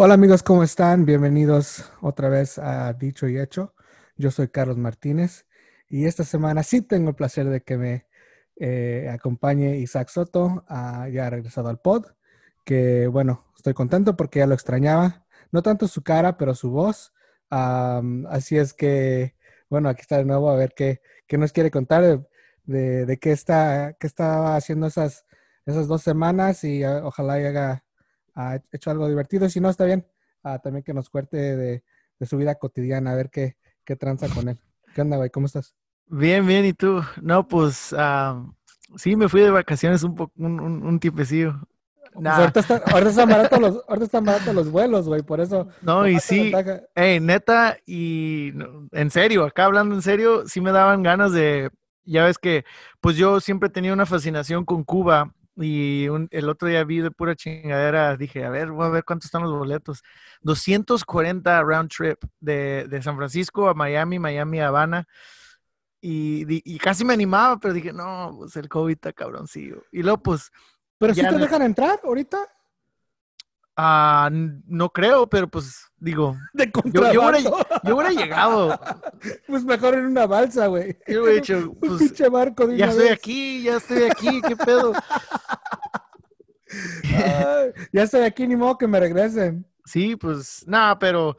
Hola amigos, ¿cómo están? Bienvenidos otra vez a Dicho y Hecho. Yo soy Carlos Martínez y esta semana sí tengo el placer de que me eh, acompañe Isaac Soto, ah, ya regresado al pod, que bueno, estoy contento porque ya lo extrañaba, no tanto su cara, pero su voz. Am, así es que, bueno, aquí está de nuevo a ver qué, qué nos quiere contar de, de- qué está, qué estaba haciendo esas, esas dos semanas y ah, ojalá haya ah, hecho algo divertido. Si no, está bien. Ah, también que nos cuente de, de su vida cotidiana, a ver qué, qué tranza con él. ¿Qué onda, güey? ¿Cómo estás? Bien, bien, ¿y tú? No, pues ah, sí, me fui de vacaciones un poco, un, un, un tiempecillo. Pues ahorita, está- ahorita están baratos los, ahorita están baratos los vuelos, güey, por eso. no, y sí, hey, neta, y no, en serio, acá hablando en serio, sí me daban ganas de, ya ves que, pues yo siempre tenía una fascinación con Cuba y un- el otro día vi de pura chingadera, dije, a ver, voy a ver cuántos están los boletos. 240 round trip de, de San Francisco a Miami, Miami a Habana. Y, y casi me animaba, pero dije, no, pues el COVID está cabroncillo. Y luego, pues, Pero si ya te dejan entrar ahorita ah, no creo, pero pues, digo, de yo, yo hubiera, contrabando. yo hubiera llegado. Pues mejor en una balsa, güey. Yo hubiera dicho, Un pues, pinche barco de ya estoy vez. aquí, ya estoy aquí, ¿qué pedo? Ay, ya estoy aquí, ni modo que me regresen. Sí, pues, nada, pero,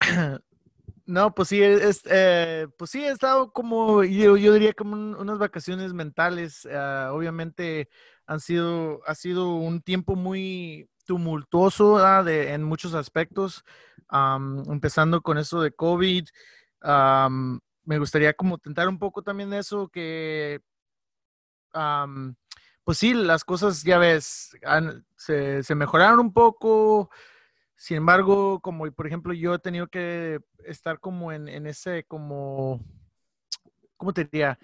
no, pues sí, es, eh, pues sí, he estado como, yo, yo diría como un- unas vacaciones mentales, ah, obviamente han sido, ha sido un tiempo muy tumultuoso, en muchos aspectos, empezando con eso de COVID, me gustaría como tentar un poco también eso, que, pues sí, las cosas, ya ves, han- se, mejoraron un poco, sin embargo, como por ejemplo yo he tenido que estar como en, en ese, como, ¿cómo te diría?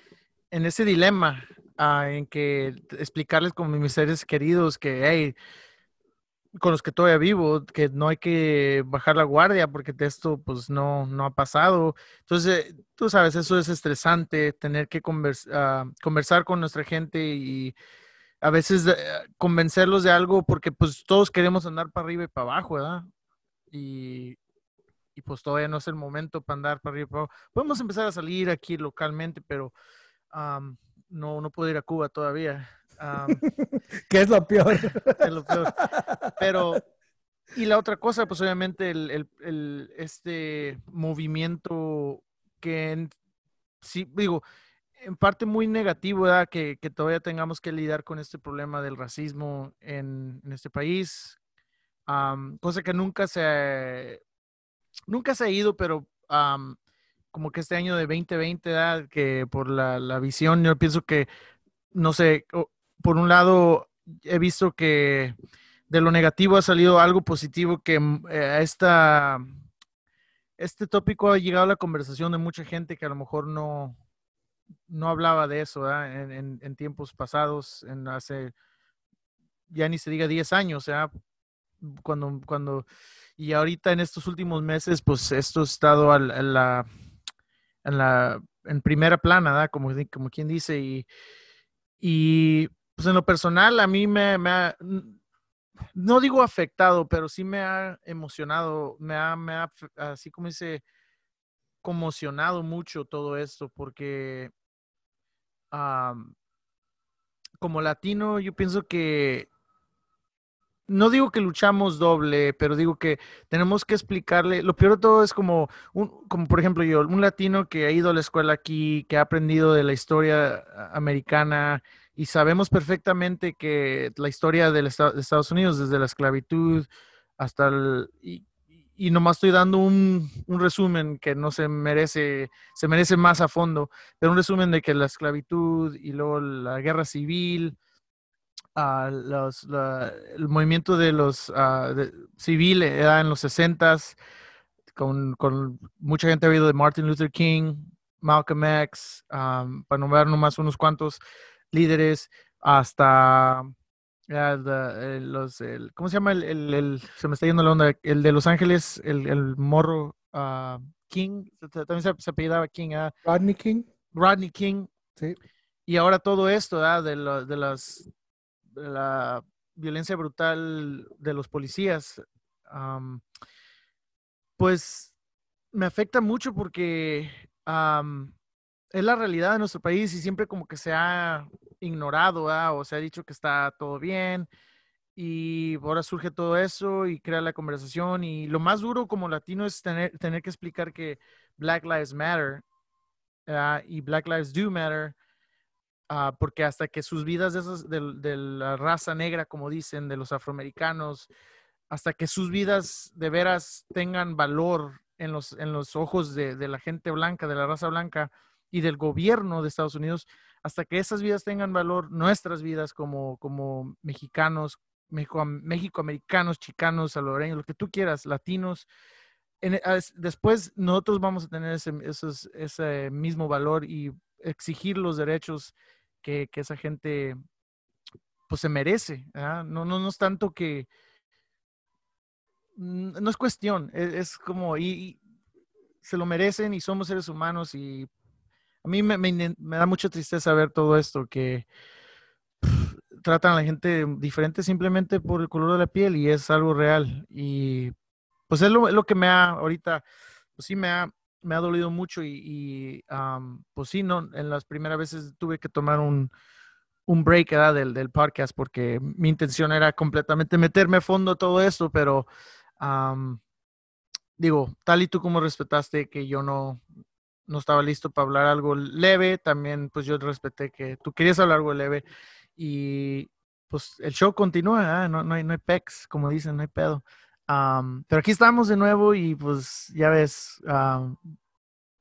En ese dilema ah, en que explicarles como mis seres queridos que, hey, con los que todavía vivo, que no hay que bajar la guardia porque esto pues no, no ha pasado. Entonces, tú sabes, eso es estresante, tener que convers- ah, conversar con nuestra gente y a veces eh, convencerlos de algo porque pues todos queremos andar para arriba y para abajo, ¿verdad? Y, y pues todavía no es el momento para andar para arriba y para abajo. Podemos empezar a salir aquí localmente, pero am, no, no puedo ir a Cuba todavía. ¿Qué es lo peor? es lo peor. Pero, y la otra cosa, pues obviamente el, el- el- este movimiento que en- sí, digo, en parte muy negativo, ¿verdad? Que, que todavía tengamos que lidiar con este problema del racismo en, en este país. Cosa que nunca se, nunca se ha ido, pero como que este año de 2020, ¿verdad? Que por la, la visión, yo pienso que, no sé, por un lado, he visto que de lo negativo ha salido algo positivo que mm, eh, esta, este tópico ha llegado a la conversación de mucha gente que a lo mejor no, no hablaba de eso. En, en- en tiempos pasados, en hace, ya ni se diga 10 años, ¿verdad? Cuando, cuando, y ahorita en estos últimos meses, pues esto ha estado a la, en la, en primera plana, ¿verdad? Como, como quien dice, y, y pues en lo personal a mí me, me ha, no digo afectado, pero sí me ha emocionado, me ha, me ha, así como dice, conmocionado mucho todo esto, porque am, como latino yo pienso que, no digo que luchamos doble, pero digo que tenemos que explicarle, lo peor de todo es como, un, como por ejemplo yo, un latino que ha ido a la escuela aquí, que ha aprendido de la historia americana, y sabemos perfectamente que la historia del esta- de Estados Unidos, desde la esclavitud hasta el... Y, y nomás estoy dando un, un resumen que no se merece, se merece más a fondo, pero un resumen de que la esclavitud y luego la guerra civil, ah, los- el movimiento de los ah, de- civiles era en los 60s, con, con mucha gente ha oído de Martin Luther King, Malcolm X, am, para nombrar nomás unos cuantos líderes, hasta the- el- los, el- ¿cómo se llama? El, el- el- se me está yendo la onda, el de Los Ángeles, el, el morro ah, King, también se, se apellidaba King, ah, Rodney King. Rodney King, Sí. y ahora todo esto ¿verdad? de, lo- de las de la violencia brutal de los policías pues me afecta mucho porque es la realidad de nuestro país y siempre como que se ha ignorado o se ha dicho que está todo bien y ahora surge todo eso y crea la conversación y lo más duro como latino es tener, tener que explicar que Black Lives Matter y Black Lives Do Matter Ah, porque hasta que sus vidas de, de, la raza negra, como dicen, de los afroamericanos, hasta que sus vidas de veras tengan valor en los, en los ojos de, de, la gente blanca, de la raza blanca y del gobierno de Estados Unidos, hasta que esas vidas tengan valor, nuestras vidas como, como mexicanos, mexicoamericanos, chicanos, salvadoreños, lo que tú quieras, latinos, después nosotros vamos a tener ese, ese mismo valor y exigir los derechos que, esa gente pues se merece. No, no, no es tanto que, no es cuestión, e, es, como, y, se lo merecen y somos seres humanos y a mí me, da mucha tristeza ver todo esto, que tratan a la gente diferente simplemente por el color de la piel y es algo real. Y pues es lo, que me ha ahorita, pues sí me ha, me ha dolido mucho y, pues sí, no, en las primeras veces tuve que tomar un, un break del, del, podcast porque mi intención era completamente meterme a fondo todo esto, pero digo, tal y tú como respetaste que yo no, no estaba listo para hablar algo leve, también pues yo respeté que tú querías hablar algo leve y pues el show continúa, no, no, hay, no hay pecs, como dicen, no hay pedo pero aquí estamos de nuevo y pues ya ves,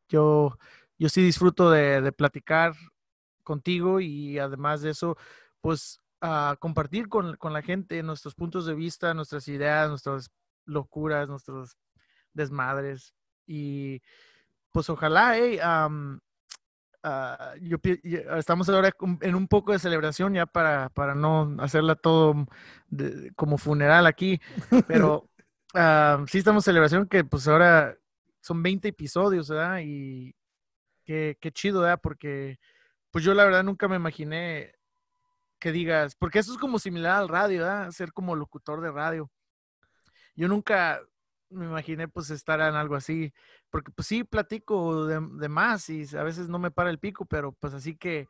yo, yo sí disfruto de, platicar contigo y además de eso, pues uh, compartir con, con, la gente nuestros puntos de vista, nuestras ideas, nuestras locuras, nuestros desmadres. Y pues ojalá, hey, Ah, yo, estamos ahora en un poco de celebración ya para, para no hacerla todo como funeral aquí, pero uh, sí estamos en celebración que pues ahora son 20 episodios, ¿verdad? Y qué, qué chido, ¿verdad? Porque pues yo la verdad nunca me imaginé que digas, porque eso es como similar al radio, ¿verdad? Ser como locutor de radio. Yo nunca, me imaginé pues estar en algo así, porque pues sí platico de, más y a veces no me para el pico, pero pues así que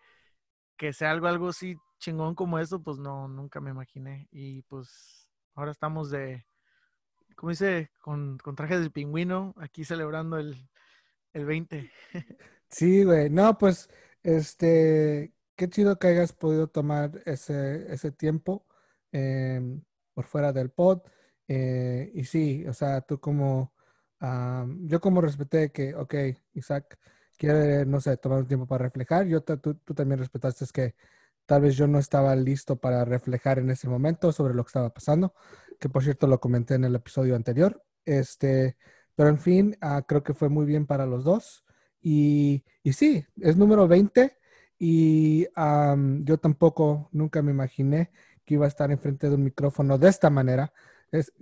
que sea algo, algo así chingón como eso, pues no, nunca me imaginé. Y pues ahora estamos de, como dice, con, con trajes de pingüino, aquí celebrando el, el 20. Sí, güey, no, pues, este, qué chido que hayas podido tomar ese, ese tiempo em, por fuera del pod. Eh, y sí, o sea, tú como, yo como respeté que, ok, Isaac quiere, no sé, tomar un tiempo para reflejar, yo tú, tú, también respetaste que tal vez yo no estaba listo para reflejar en ese momento sobre lo que estaba pasando, que por cierto lo comenté en el episodio anterior, este, pero en fin, ah, creo que fue muy bien para los dos. Y, y sí, es número 20 y yo tampoco nunca me imaginé que iba a estar enfrente de un micrófono de esta manera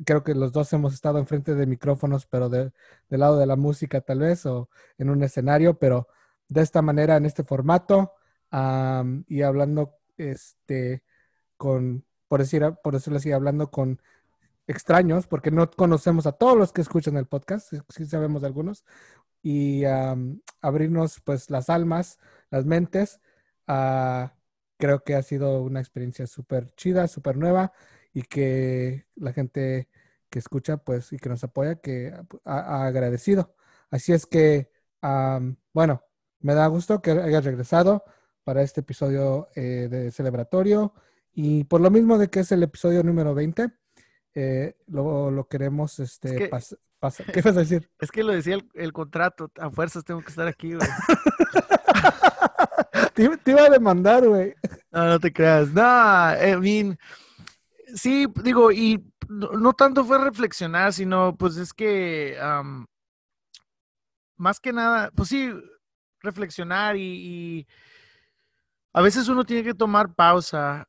creo que los dos hemos estado enfrente de micrófonos, pero del lado de la música tal vez, o en un escenario, pero de esta manera, en este formato, y hablando este, con, por, decir, por decirlo así, hablando con extraños, porque no conocemos a todos los que escuchan el podcast, sí sabemos de algunos, y abrirnos pues las almas, las mentes. Uh, creo que ha sido una experiencia súper chida, súper nueva y que la gente que escucha, pues, y que nos apoya, que ha, agradecido. Así es que, bueno, me da gusto que hayas regresado para este episodio eh, de celebratorio. Y por lo mismo de que es el episodio número 20, eh, lo, queremos este, pasar. ¿Qué vas a decir? Es que lo decía el, contrato, a fuerzas tengo que estar aquí, güey. te, iba a demandar, güey. No, no te creas. No, I mean, sí, digo, y no, tanto fue reflexionar, sino pues es que más que nada, pues sí, reflexionar y, a veces uno tiene que tomar pausa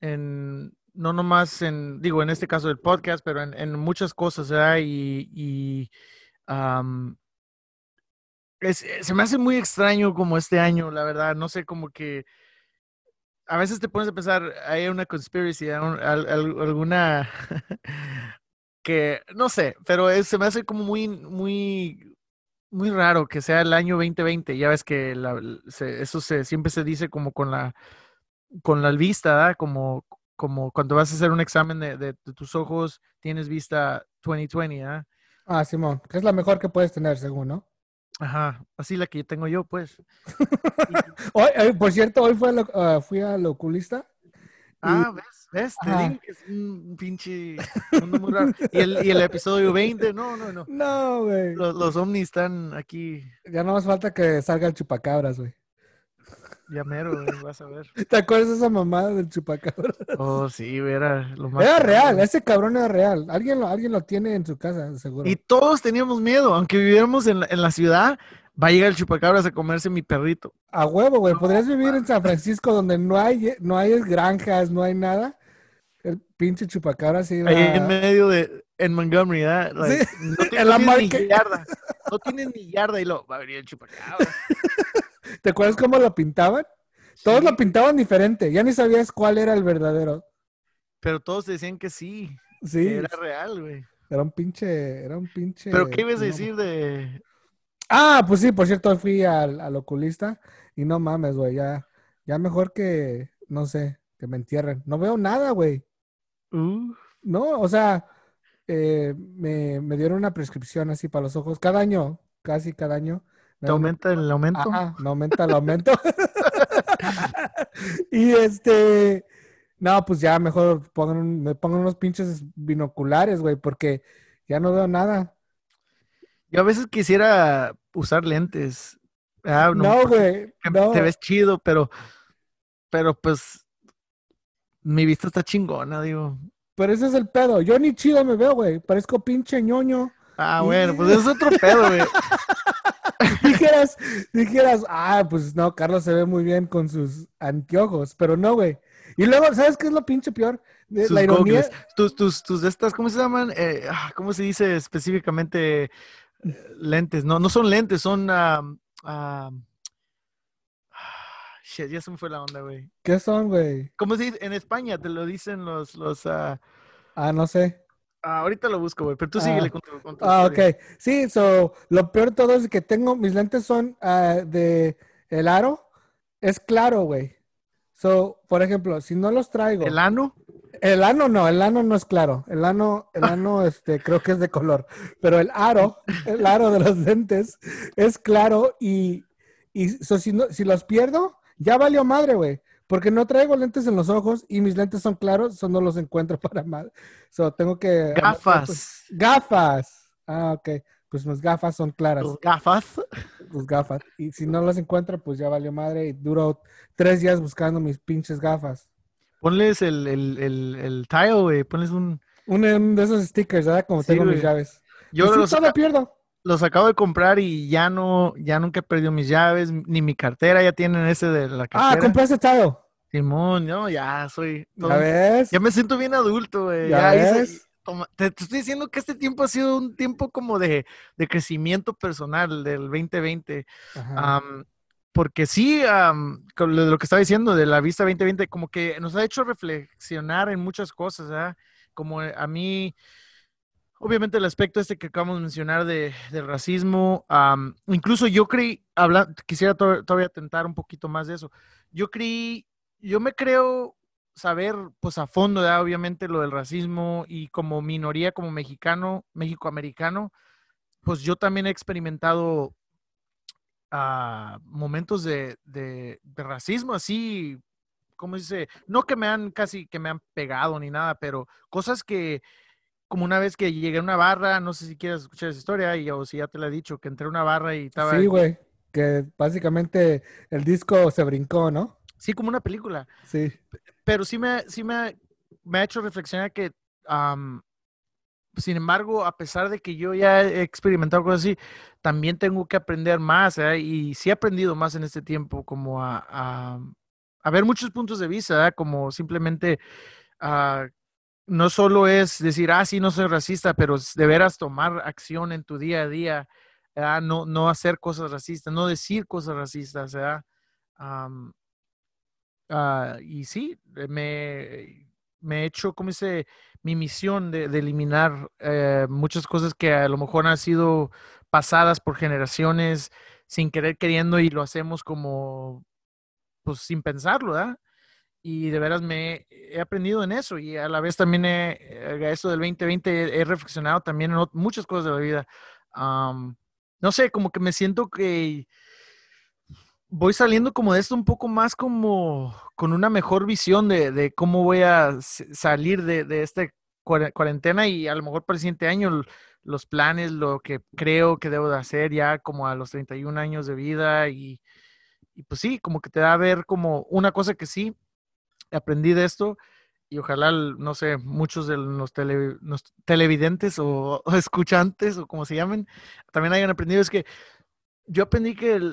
en, no nomás en, digo, en este caso del podcast, pero en, muchas cosas, ¿verdad? Y, se me hace muy extraño como este año, la verdad, no sé, como que a veces te pones a pensar, hay una conspiracy, alguna, que, no sé, pero es- se me hace como muy, muy, muy raro que sea el año 2020. Ya ves que la- se- eso se, siempre se dice como con la, con la vista. Como, como cuando vas a hacer un examen de, de- de tus ojos, tienes vista 2020, ¿ah? Ah, Simón, que es la mejor que puedes tener, según, ¿no? Ajá, así la que tengo yo, pues. Hoy, eh, por cierto, hoy fui, al oc- ah, fui al oculista. Ah, ¿ves? ¿Ves? Te Ajá. digo que es un pinche mundo muy raro. Y el, y el episodio 20, no, no, no. No, güey. Los, los ovnis están aquí, Ya no más falta que salga el chupacabras, güey. Ya mero, güey, vas a ver. ¿Te acuerdas de esa mamada del chupacabras? Oh, sí, era lo más. Era real, ese cabrón era real. Alguien lo, alguien lo tiene en su casa, seguro. Y todos teníamos miedo, aunque viviéramos en la, en la ciudad, va a llegar el chupacabras a comerse mi perrito. A huevo, güey. Podrías vivir en San Francisco donde no hay, no hay granjas, no hay nada. El pinche chupacabras se iba Ahí en medio de, en Montgomery, ¿verdad? Like, Sí, no, ti- en no la market. ni yarda. No tienes ni yarda y lo va a venir el chupacabras. ¿Te acuerdas cómo lo pintaban? Todos lo pintaban diferente. Ya ni sabías cuál era el verdadero. Pero todos decían que sí, Sí, que era real, güey. era un pinche, era un pinche. Pero ¿qué ibas a decir de, Ah, pues sí, por cierto, fui al, al oculista y no mames, güey, ya, ya mejor que, no sé, que me entierren. No veo nada, güey. Uh, No, o sea, eh, me, me dieron una prescripción así para los ojos. Cada año, casi cada año. Me ¿Te aumenta el aumento? Ajá, me aumenta el aumento. y este, no, pues ya mejor pongan un- me pongan unos pinches binoculares, güey, porque ya no veo nada. Yo a veces quisiera usar lentes. Ah, No, güey, no. Te ves chido, pero, pero pues mi vista está chingona, digo. Pero ese es el pedo. Yo ni chido me veo, güey. Parezco pinche ñoño. Ah, Y- bueno, pues es otro pedo, güey. Dijeras, dijeras, ah, pues no, Carlos se ve muy bien con sus anteojos, pero no, güey. Y luego, ¿sabes qué es lo pinche peor? De- Sus la ironía. Tus, tus, tus estas, ¿cómo se llaman? Eh, ah, ¿Cómo se dice específicamente eh, lentes? No, no son lentes, son... am, ah, shit, ya se me fue la onda, güey. ¿Qué son, güey? ¿Cómo se dice? En España te lo dicen los... los ah, Ah, no sé. Ah, ahorita lo busco, güey, pero tú Ah. síguele con tu, con tu Ah, historia. ok. Sí, so, lo peor de todo es que tengo, mis lentes son ah, de el aro, es claro, güey. So, por ejemplo, si no los traigo. ¿El ano? El ano no, el ano no es claro. El ano, el ano, este, creo que es de color. Pero el aro, el aro de los lentes es claro y, y so, si, no, si los pierdo, ya valió madre, güey. Porque no traigo lentes en los ojos y mis lentes son claros, so no los encuentro para mal. So tengo que. Gafas. Gafas. Ah, ok. Pues mis gafas son claras, Tus gafas. tus gafas. Y si no las encuentro, pues ya valió madre y duro tres días buscando mis pinches gafas. Ponles el, el, el, el tile, güey. Ponles un... Un, de esos stickers, ¿verdad? Como Sí, tengo mis llaves. Yo sí, los, todo pierdo. Los acabo de comprar y ya no, ya nunca he perdido mis llaves, ni mi cartera, ya tienen ese de la Ah, cartera. compraste tile. Simón, no, ya soy... todo- ¿Ya ves? Ya me siento bien adulto, güey. ¿Ya Ya, hice- ves? toma- te, te estoy diciendo que este tiempo ha sido un tiempo como de, de crecimiento personal del 2020. Ajá. Am, porque sí, am, con lo, lo que estaba diciendo de la vista 2020, como que nos ha hecho reflexionar en muchas cosas. Como eh, a mí, obviamente el aspecto este que acabamos de mencionar de, del racismo, incluso yo creí, quisiera to- todavía tentar un poquito más de eso. Yo creí, yo me creo saber, pues a fondo, obviamente lo del racismo y como minoría, como mexicano, mexicoamericano, pues yo también he experimentado ah, momentos de, de- de racismo, así, ¿cómo dice? No que me han casi, que me han pegado ni nada, pero cosas que, como una vez que llegué a una barra, no sé si quieres escuchar esa historia, y, o si ya te la he dicho, que entré a una barra y estaba, Sí, güey. Que básicamente el disco se brincó, ¿no? sí, como una película, Sí. pero sí me, sí me, me ha hecho reflexionar que, sin embargo, a pesar de que yo ya he experimentado cosas así, también tengo que aprender más, ¿eh? Y sí he aprendido más en este tiempo, como a, a, a ver muchos puntos de vista, ¿eh? Como simplemente, ah, no solo es decir, ah, sí, no soy racista, pero de veras tomar acción en tu día a día, ¿verdad? No, no hacer cosas racistas, no decir cosas racistas, ¿verdad? Ah, y sí, eh, me, me he hecho, como dice, mi misión de, eliminar eh, muchas cosas que a lo mejor han sido pasadas por generaciones sin querer queriendo y lo hacemos como, pues sin pensarlo, ¿verdad? Y de veras me he aprendido en eso y a la vez también he, eh, eso del 2020 he, reflexionado también en muchas cosas de la vida. no sé, como que me siento que voy saliendo como de esto un poco más como con una mejor visión de, cómo voy a salir de, de esta cuarentena y a lo mejor para el siguiente año los planes, lo que creo que debo de hacer ya como a los 31 años de vida y, y pues sí, como que te da a ver como una cosa que sí, aprendí de esto y ojalá, no sé, muchos de los, televidentes o, escuchantes o como se llamen, también hayan aprendido, es que yo aprendí que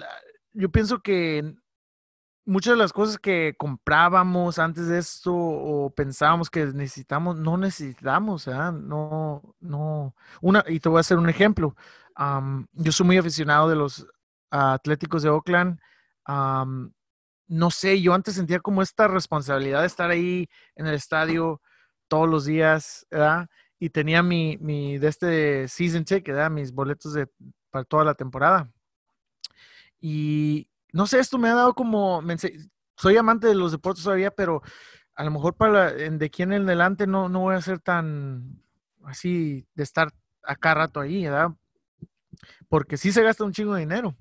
yo pienso que muchas de las cosas que comprábamos antes de esto o pensábamos que necesitamos, no necesitamos, ¿eh? No, no. Una, y te voy a hacer un ejemplo. yo soy muy aficionado de los Atléticos de Oakland. No sé, yo antes sentía como esta responsabilidad de estar ahí en el estadio todos los días, ¿verdad? Y tenía mi, mi de este season ticket, ¿verdad? Mis boletos de, para toda la temporada. Y no sé, esto me ha dado como, soy amante de los deportes todavía, pero a lo mejor para de aquí en adelante no, no voy a ser tan así de estar acá rato ahí, ¿verdad? Porque sí se gasta un chingo de dinero.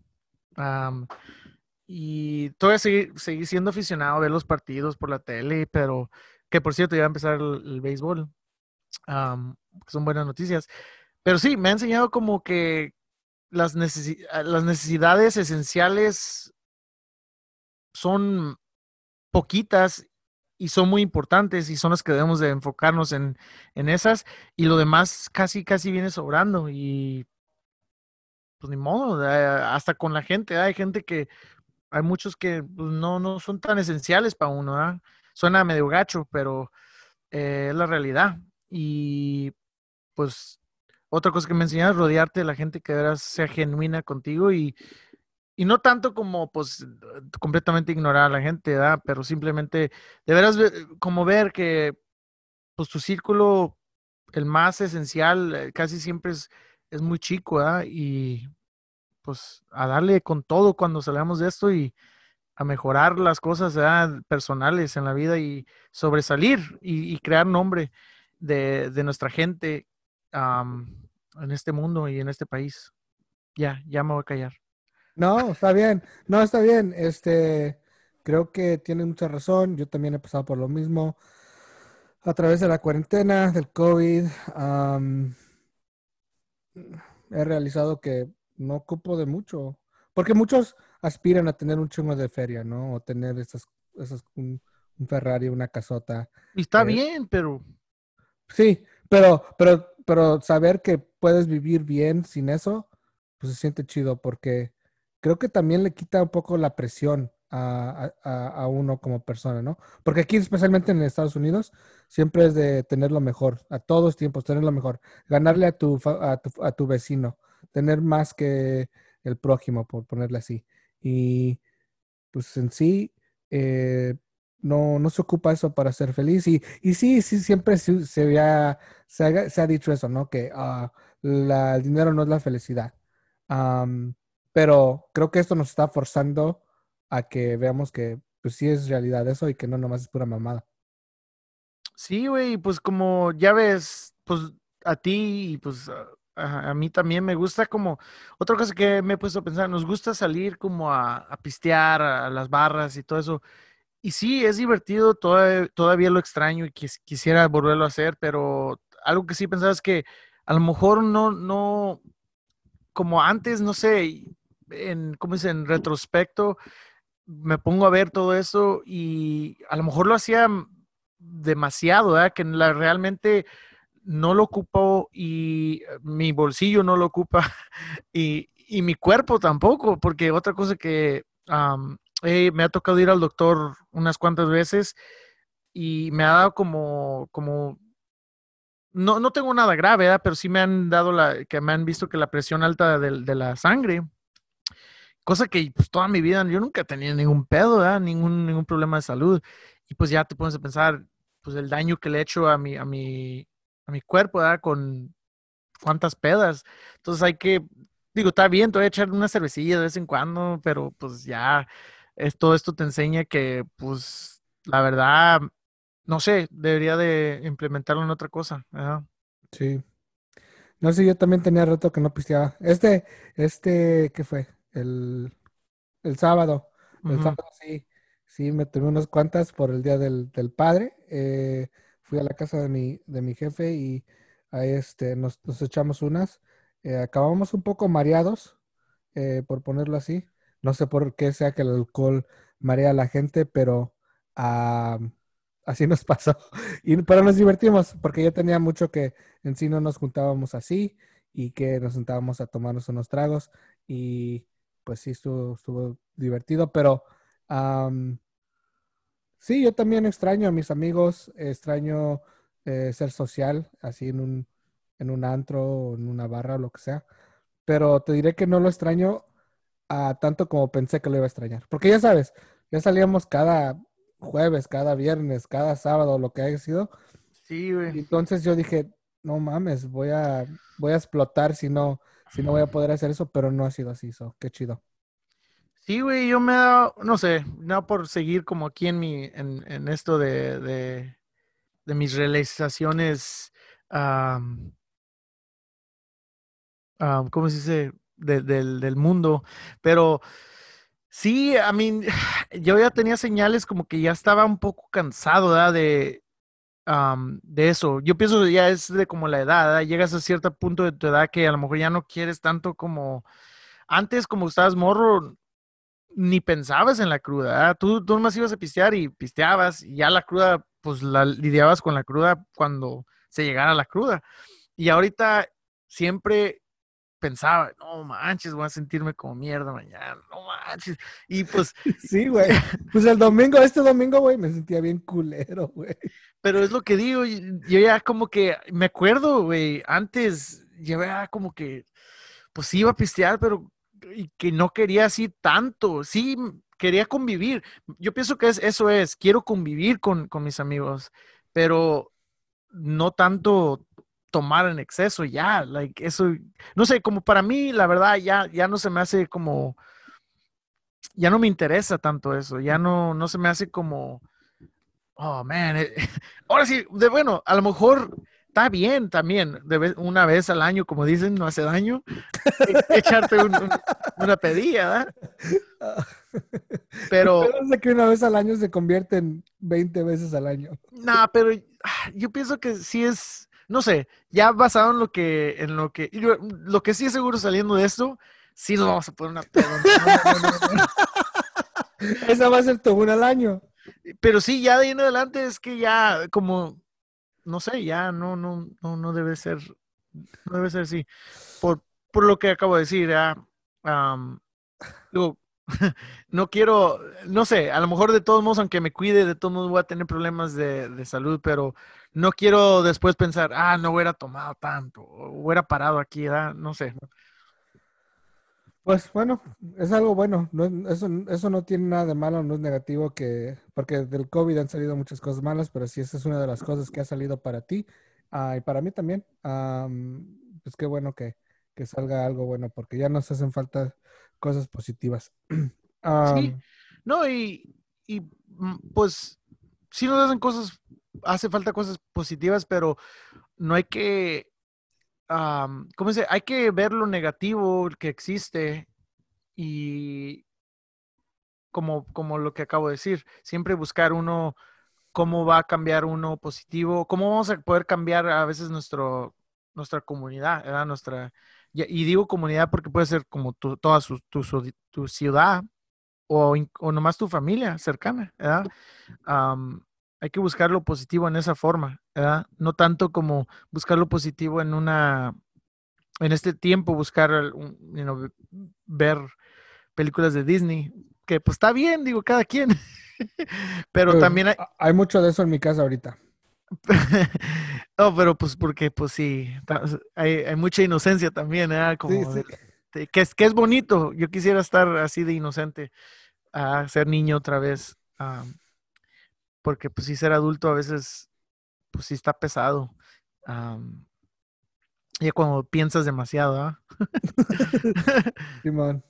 Y todavía seguir, seguir siendo aficionado a ver los partidos por la tele, pero que por cierto ya va a empezar el, béisbol. son buenas noticias. Pero sí, me ha enseñado como que las, las necesidades esenciales son poquitas y son muy importantes y son las que debemos de enfocarnos en, esas y lo demás casi, casi viene sobrando y pues ni modo, hasta con la gente, hay gente que, hay muchos que pues, no, no son tan esenciales para uno, suena medio gacho, pero eh, es la realidad y pues otra cosa que me enseñas es rodearte de la gente que de veras sea genuina contigo y, y no tanto como pues completamente ignorar a la gente, ¿verdad? Pero simplemente de veras como ver que pues tu círculo, el más esencial, eh, casi siempre es, es muy chico, ¿verdad? Y pues a darle con todo cuando salgamos de esto y a mejorar las cosas personales en la vida y sobresalir y, crear nombre de nuestra gente en este mundo y en este país. Ya, ya me voy a callar. No, está bien. No, está bien. Este, creo que tiene mucha razón. Yo también he pasado por lo mismo. A través de la cuarentena, del COVID, he realizado que no ocupo de mucho. Porque muchos aspiran a tener un chungo de feria, ¿no? O tener esas, esas un, Ferrari, una casota. Y está eh, bien, pero. Sí, pero, pero, pero saber que puedes vivir bien sin eso, pues se siente chido porque creo que también le quita un poco la presión a, uno como persona, ¿no? Porque aquí, especialmente en Estados Unidos, siempre es de tener lo mejor, a todos tiempos, tener lo mejor, ganarle a tu, a tu, vecino, tener más que el prójimo, por ponerle así. Y pues en sí, eh, no, no se ocupa eso para ser feliz. Y, y sí, sí, siempre se, se, ha, se, ha, dicho eso, ¿no? Que ah, el dinero no es la felicidad. Pero creo que esto nos está forzando a que veamos que pues sí es realidad eso y que no nomás es pura mamada. Sí, güey, pues como ya ves, pues a ti y pues a, mí también me gusta como, otra cosa que me he puesto a pensar, nos gusta salir como a, pistear a, las barras y todo eso. Y sí, es divertido, todavía, todavía lo extraño y quisiera volverlo a hacer, pero algo que sí pensaba es que a lo mejor no, no, como antes, no sé, en, ¿cómo dice? En retrospecto, me pongo a ver todo eso y a lo mejor lo hacía demasiado, ¿verdad? Que la, realmente no lo ocupo y mi bolsillo no lo ocupa y, mi cuerpo tampoco, porque otra cosa que me ha tocado ir al doctor unas cuantas veces y me ha dado como, como no, no tengo nada grave, pero sí me han dado la, que me han visto que la presión alta de, de la sangre Cosa que pues toda mi vida yo nunca tenido ningún pedo, Ningún, ningún problema de salud. Y pues ya te pones a pensar, pues el daño que le he hecho a mi, a mi, a mi cuerpo, ¿verdad? Con cuántas pedas. Entonces hay que, digo, está bien, te voy a echar una cervecilla de vez en cuando, pero pues ya es, todo esto te enseña que, pues, la verdad, no sé, debería de implementarlo en otra cosa, ¿verdad? Sí. No sé, yo también tenía rato que no pisteaba. Este, este, ¿qué fue? El, el sábado. El sábado sí, sí, me tomé unas cuantas por el Día del, del Padre. Eh, fui a la casa de mi, de mi jefe y ahí este, nos, nos echamos unas. Eh, acabamos un poco mareados, eh, por ponerlo así. No sé por qué sea que el alcohol marea a la gente, pero ah, así nos pasó. Y, pero nos divertimos, porque ya tenía mucho que en sí no nos juntábamos así y que nos sentábamos a tomarnos unos tragos y pues sí estuvo, estuvo divertido, pero am, sí, yo también extraño a mis amigos, extraño eh, ser social, así en un, en un antro o en una barra o lo que sea, pero te diré que no lo extraño a tanto como pensé que lo iba a extrañar, porque ya sabes, ya salíamos cada jueves, cada viernes, cada sábado, lo que haya sido, Sí, güey. entonces yo dije, no mames, voy a, voy a explotar si no, si no voy a poder hacer eso, pero no ha sido así, so, qué chido. Sí, güey, yo me he dado, no sé, no por seguir como aquí en mi, en, esto de, de, mis realizaciones, ¿cómo se dice? De- del, del mundo, pero sí, a mí, yo ya tenía señales como que ya estaba un poco cansado, ¿verdad? De, de eso. Yo pienso que ya es de como la edad, ¿verdad? Llegas a cierto punto de tu edad que a lo mejor ya no quieres tanto como antes, como estabas morro, ni pensabas en la cruda, ¿ah? Tú, tú nomás ibas a pistear y pisteabas, y ya la cruda, pues la lidiabas con la cruda cuando se llegara la cruda. Y ahorita siempre pensaba, no manches, voy a sentirme como mierda mañana, no manches. Y pues, Sí, güey. Pues el domingo, este domingo, güey, me sentía bien culero, güey. pero es lo que digo, yo ya como que me acuerdo, güey, antes, ya como que pues iba a pistear, pero y que no quería así tanto, sí quería convivir. Yo pienso que es, eso es, quiero convivir con, con mis amigos, pero no tanto tomar en exceso ya, like eso, no sé, como para mí, la verdad, ya, ya no se me hace como, ya no me interesa tanto eso, ya no, no se me hace como, oh, man, eh, ahora sí, de bueno, a lo mejor está bien también, de vez- una vez al año, como dicen, no hace daño, e- echarte un- un- una pedilla, ¿verdad? Pero, Pero sé que una vez al año se convierte en 20 veces al año. nada, pero ah, yo pienso que sí es, no sé, ya basado en lo que, en lo que, yo- lo que sí es seguro saliendo de esto, sí nos vamos a poner una. No, no, no, no, no. Esa va a ser tu una al año. Pero sí, ya de ahí en adelante es que ya como, no sé, ya no, no, no, no debe ser, no debe ser así. Por, por lo que acabo de decir, digo, no quiero, no sé, a lo mejor de todos modos, aunque me cuide, de todos modos voy a tener problemas de, de salud, pero no quiero después pensar, ah, no hubiera tomado tanto, o hubiera parado aquí, ¿verdad? No sé. Pues bueno, es algo bueno. No, es- eso, eso no tiene nada de malo, no es negativo que, porque del COVID han salido muchas cosas malas, pero sí, esa es una de las cosas que ha salido para ti, ah, y para mí también. Am, pues qué bueno que, que salga algo bueno, porque ya nos hacen falta cosas positivas. Sí, no, y, y mm, pues sí nos hacen cosas, hace falta cosas positivas, pero no hay que, am, ¿cómo se? Hay que ver lo negativo que existe y como, como lo que acabo de decir, siempre buscar uno, cómo va a cambiar uno positivo, cómo vamos a poder cambiar a veces nuestro, nuestra comunidad, ¿verdad? Nuestra, y, digo comunidad porque puede ser como tu, toda su, tu, su- tu ciudad o, o nomás tu familia cercana, ¿verdad? Hay que buscar lo positivo en esa forma, ¿verdad? No tanto como buscar lo positivo en una, en este tiempo, buscar, you know, ver películas de Disney, que pues está bien, digo, cada quien, pero eh, también hay, hay mucho de eso en mi casa ahorita. no, pero pues porque pues sí, hay, hay mucha inocencia también, ¿verdad? Sí, Como sí. de- que es, que es bonito, yo quisiera estar así de inocente, a ser niño otra vez. Porque pues sí ser adulto a veces pues sí está pesado. ya cuando piensas demasiado, ¿ah? Simón.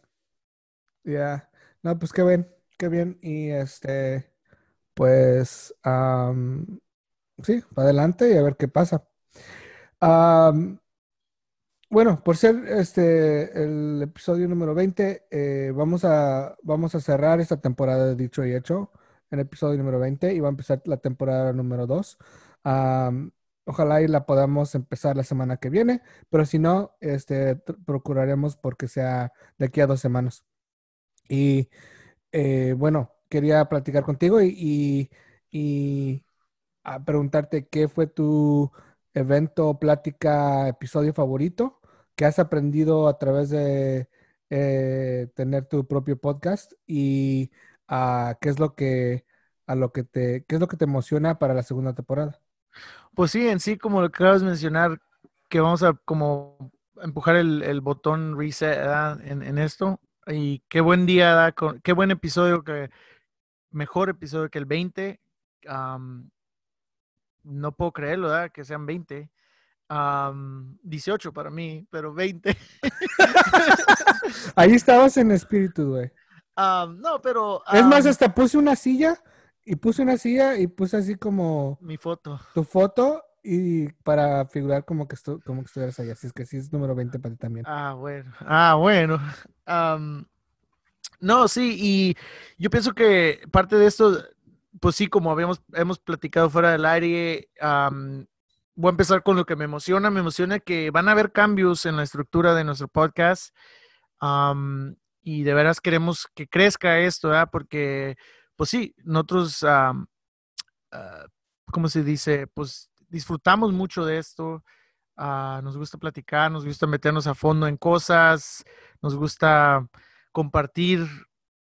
Ya. No, pues qué bien, qué bien. Y este, pues, sí, para adelante y a ver qué pasa. bueno, por ser este el episodio número 20, eh, vamos, a, vamos a cerrar esta temporada de Dicho y Hecho en episodio número 20 y va a empezar la temporada número 2. ojalá y la podamos empezar la semana que viene, pero si no, este, procuraremos porque sea de aquí a dos semanas. Y eh, bueno, quería platicar contigo y, y, a preguntarte qué fue tu evento, plática, episodio favorito, qué has aprendido a través de eh, tener tu propio podcast y a qué es lo que a lo que te qué es lo que te emociona para la segunda temporada. Pues sí, en sí, como lo acabas de mencionar, que vamos a como empujar el, botón reset en, en, esto. Y qué buen día, da, qué buen episodio, que mejor episodio que el 20. no puedo creerlo, ¿verdad? que sean 20. 18 para mí, pero 20. Ahí estabas en espíritu, güey. No, pero... es más, hasta puse una silla y puse una silla y puse así como... Mi foto. Tu foto y para figurar como que, estu como que estuvieras ahí. Así es que sí es número 20 para ti también. Ah, bueno. Ah, bueno. no, sí, y yo pienso que parte de esto, pues sí, como habíamos hemos platicado fuera del aire, voy a empezar con lo que me emociona. Me emociona que van a haber cambios en la estructura de nuestro podcast. Y de veras queremos que crezca esto. Porque, pues sí, nosotros, uh, ¿cómo se dice? Pues disfrutamos mucho de esto. Ah, nos gusta platicar, nos gusta meternos a fondo en cosas, nos gusta compartir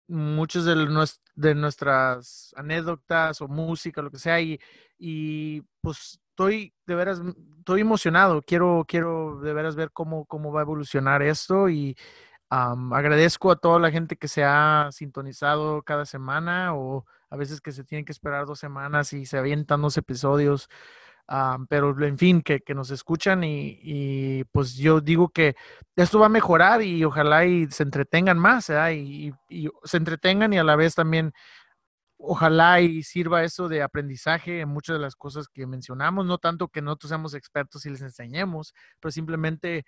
muchas de, de nuestras anécdotas o música, lo que sea, y, y, pues estoy de veras, estoy emocionado, quiero, quiero de veras ver cómo, cómo va a evolucionar esto y agradezco a toda la gente que se ha sintonizado cada semana o a veces que se tienen que esperar dos semanas y se avientan dos episodios pero en fin, que, nos escuchan y, pues yo digo que esto va a mejorar y ojalá y se entretengan más, y, se entretengan y a la vez también ojalá y sirva eso de aprendizaje en muchas de las cosas que mencionamos, no tanto que nosotros seamos expertos y les enseñemos, pero simplemente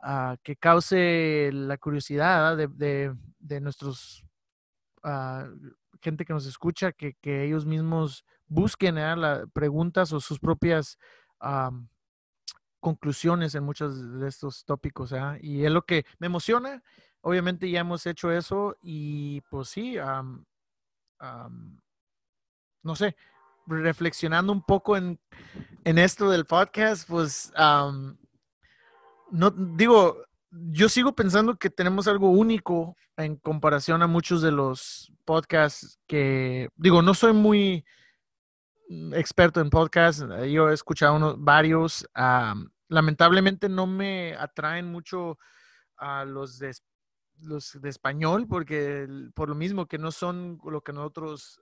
ah, que cause la curiosidad de, de, nuestros uh, gente que nos escucha, que, que ellos mismos busquen las preguntas o sus propias conclusiones en muchos de estos tópicos. Y es lo que me emociona. Obviamente ya hemos hecho eso y pues sí, no sé, reflexionando un poco en, en, esto del podcast, pues no digo, yo sigo pensando que tenemos algo único en comparación a muchos de los podcasts que, digo, no soy muy experto en podcast, eh, yo he escuchado unos, varios. lamentablemente no me atraen mucho a los de, los de español, porque por lo mismo que no son lo que nosotros,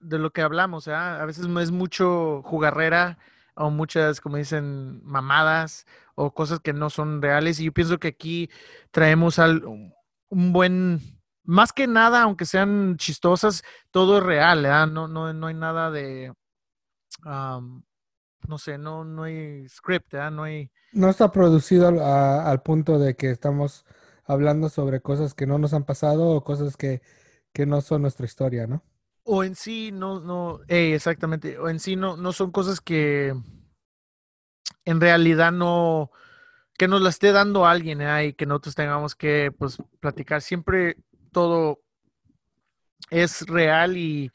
de lo que hablamos, a veces es mucho jugarrera o muchas, como dicen, mamadas o cosas que no son reales. Y yo pienso que aquí traemos al, un buen más que nada, aunque sean chistosas, todo es real, No, no, no hay nada de, no sé, no, no hay script, No hay... No está producido al punto de que estamos hablando sobre cosas que no nos han pasado o cosas que, que no son nuestra historia, ¿no? O en sí, no, no, exactamente, o en sí no, no son cosas que en realidad no, que nos la esté dando alguien ¿eh? y que nosotros tengamos que, pues, platicar. Siempre todo es real y,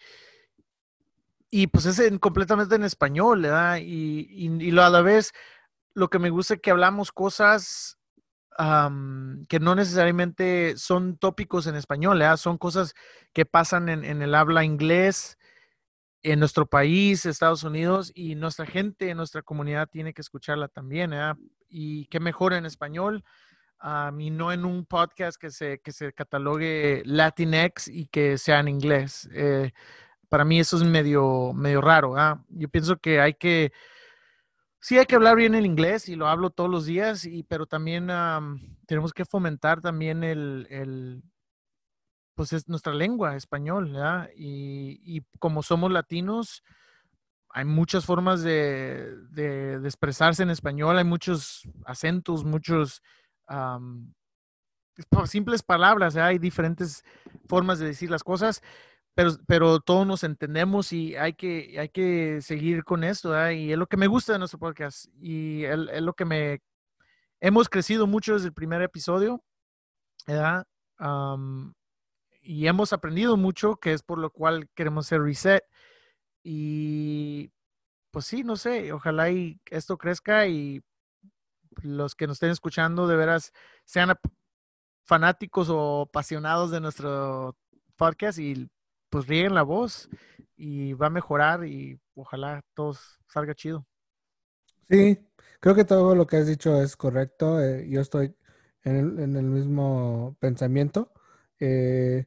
y pues es completamente en español, ¿verdad? Y, lo, a la vez, lo que me gusta es que hablamos cosas que no necesariamente son tópicos en español, ¿verdad? Son cosas que pasan en, en, el habla inglés en nuestro país, Estados Unidos, y nuestra gente, nuestra comunidad tiene que escucharla también, ¿verdad? Y qué mejor en español y no en un podcast que se, que se catalogue Latinx y que sea en inglés. Eh, para mí eso es medio, medio raro. ¿ah? Yo pienso que hay que, sí hay que hablar bien el inglés y lo hablo todos los días, y, pero también tenemos que fomentar también el, el, pues es nuestra lengua, español. Y, y como somos latinos, hay muchas formas de, expresarse en español, hay muchos acentos, muchos simples palabras, hay diferentes formas de decir las cosas, pero, pero todos nos entendemos y hay que, hay que seguir con esto, y es lo que me gusta de nuestro podcast y es, lo que me... Hemos crecido mucho desde el primer episodio, ¿verdad? y hemos aprendido mucho, que es por lo cual queremos hacer reset. Y pues sí, no sé, ojalá y esto crezca y los que nos estén escuchando de veras sean fanáticos o apasionados de nuestro podcast y pues rieguen la voz y va a mejorar y ojalá todo salga chido. Sí, creo que todo lo que has dicho es correcto. Eh, yo estoy en el, mismo pensamiento. Eh,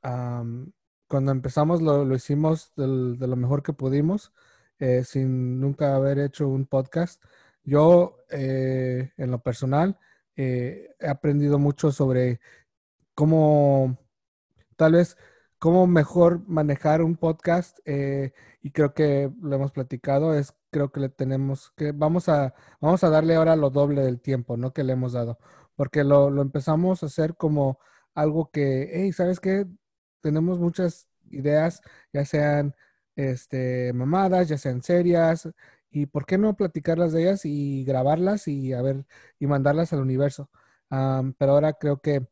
cuando empezamos lo, hicimos de lo mejor que pudimos, eh, sin nunca haber hecho un podcast. Yo, en lo personal, he aprendido mucho sobre cómo, tal vez, cómo mejor manejar un podcast eh, y creo que lo hemos platicado, es creo que le tenemos que, vamos a, vamos a darle ahora lo doble del tiempo, ¿no? Que le hemos dado, porque lo, lo empezamos a hacer como algo que, hey, ¿sabes qué? Tenemos muchas ideas, ya sean este, mamadas, ya sean serias, y por qué no platicarlas de ellas y grabarlas y a ver, y mandarlas al universo. pero ahora creo que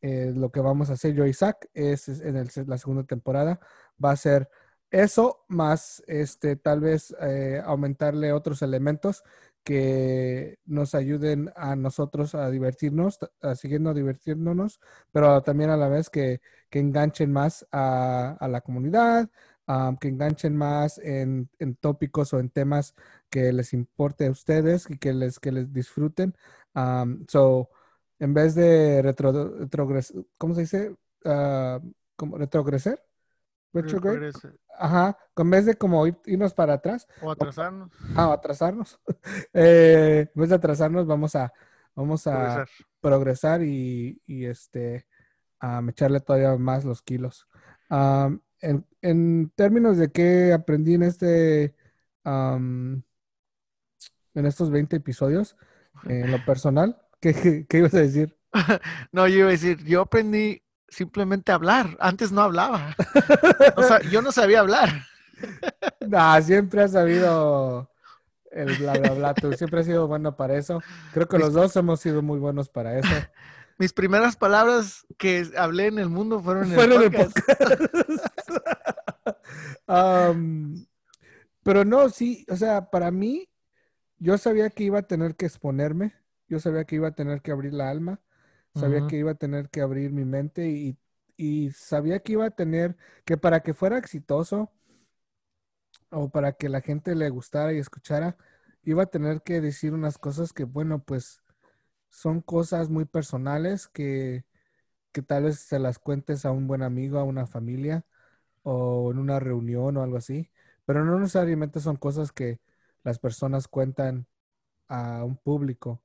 eh, lo que vamos a hacer yo y Isaac es, en la segunda temporada va a ser eso más este tal vez eh, aumentarle otros elementos que nos ayuden a nosotros a divertirnos, a siguiendo divirtiéndonos, pero también a la vez que, enganchen más a, la comunidad, que enganchen más en, tópicos o en temas que les importe a ustedes y que les, que les disfruten. so, en vez de retro, ¿cómo se dice? Uh, como. Retrograde. Ajá, en vez de como irnos para atrás. O atrasarnos. ah, o atrasarnos. eh, en vez de atrasarnos, vamos a, vamos a progresar, y, y, este, a echarle todavía más los kilos. en, en, términos de qué aprendí en este, en estos 20 episodios, en lo personal, ¿Qué, ibas a decir? no, yo iba a decir, yo aprendí simplemente a hablar. Antes no hablaba. yo no sabía hablar. nah, siempre has sabido el bla, bla, bla. Tú siempre has sido bueno para eso. Creo que los dos hemos sido muy buenos para eso. Mis primeras palabras que hablé en el mundo fueron en el podcast. pero no, sí, o sea, para mí, yo sabía que iba a tener que exponerme yo sabía que iba a tener que abrir la alma, sabía que iba a tener que abrir mi mente y, sabía que iba a tener que para que fuera exitoso o para que la gente le gustara y escuchara, iba a tener que decir unas cosas que, bueno, pues son cosas muy personales que, que tal vez se las cuentes a un buen amigo, a una familia o en una reunión o algo así, pero no necesariamente son cosas que las personas cuentan a un público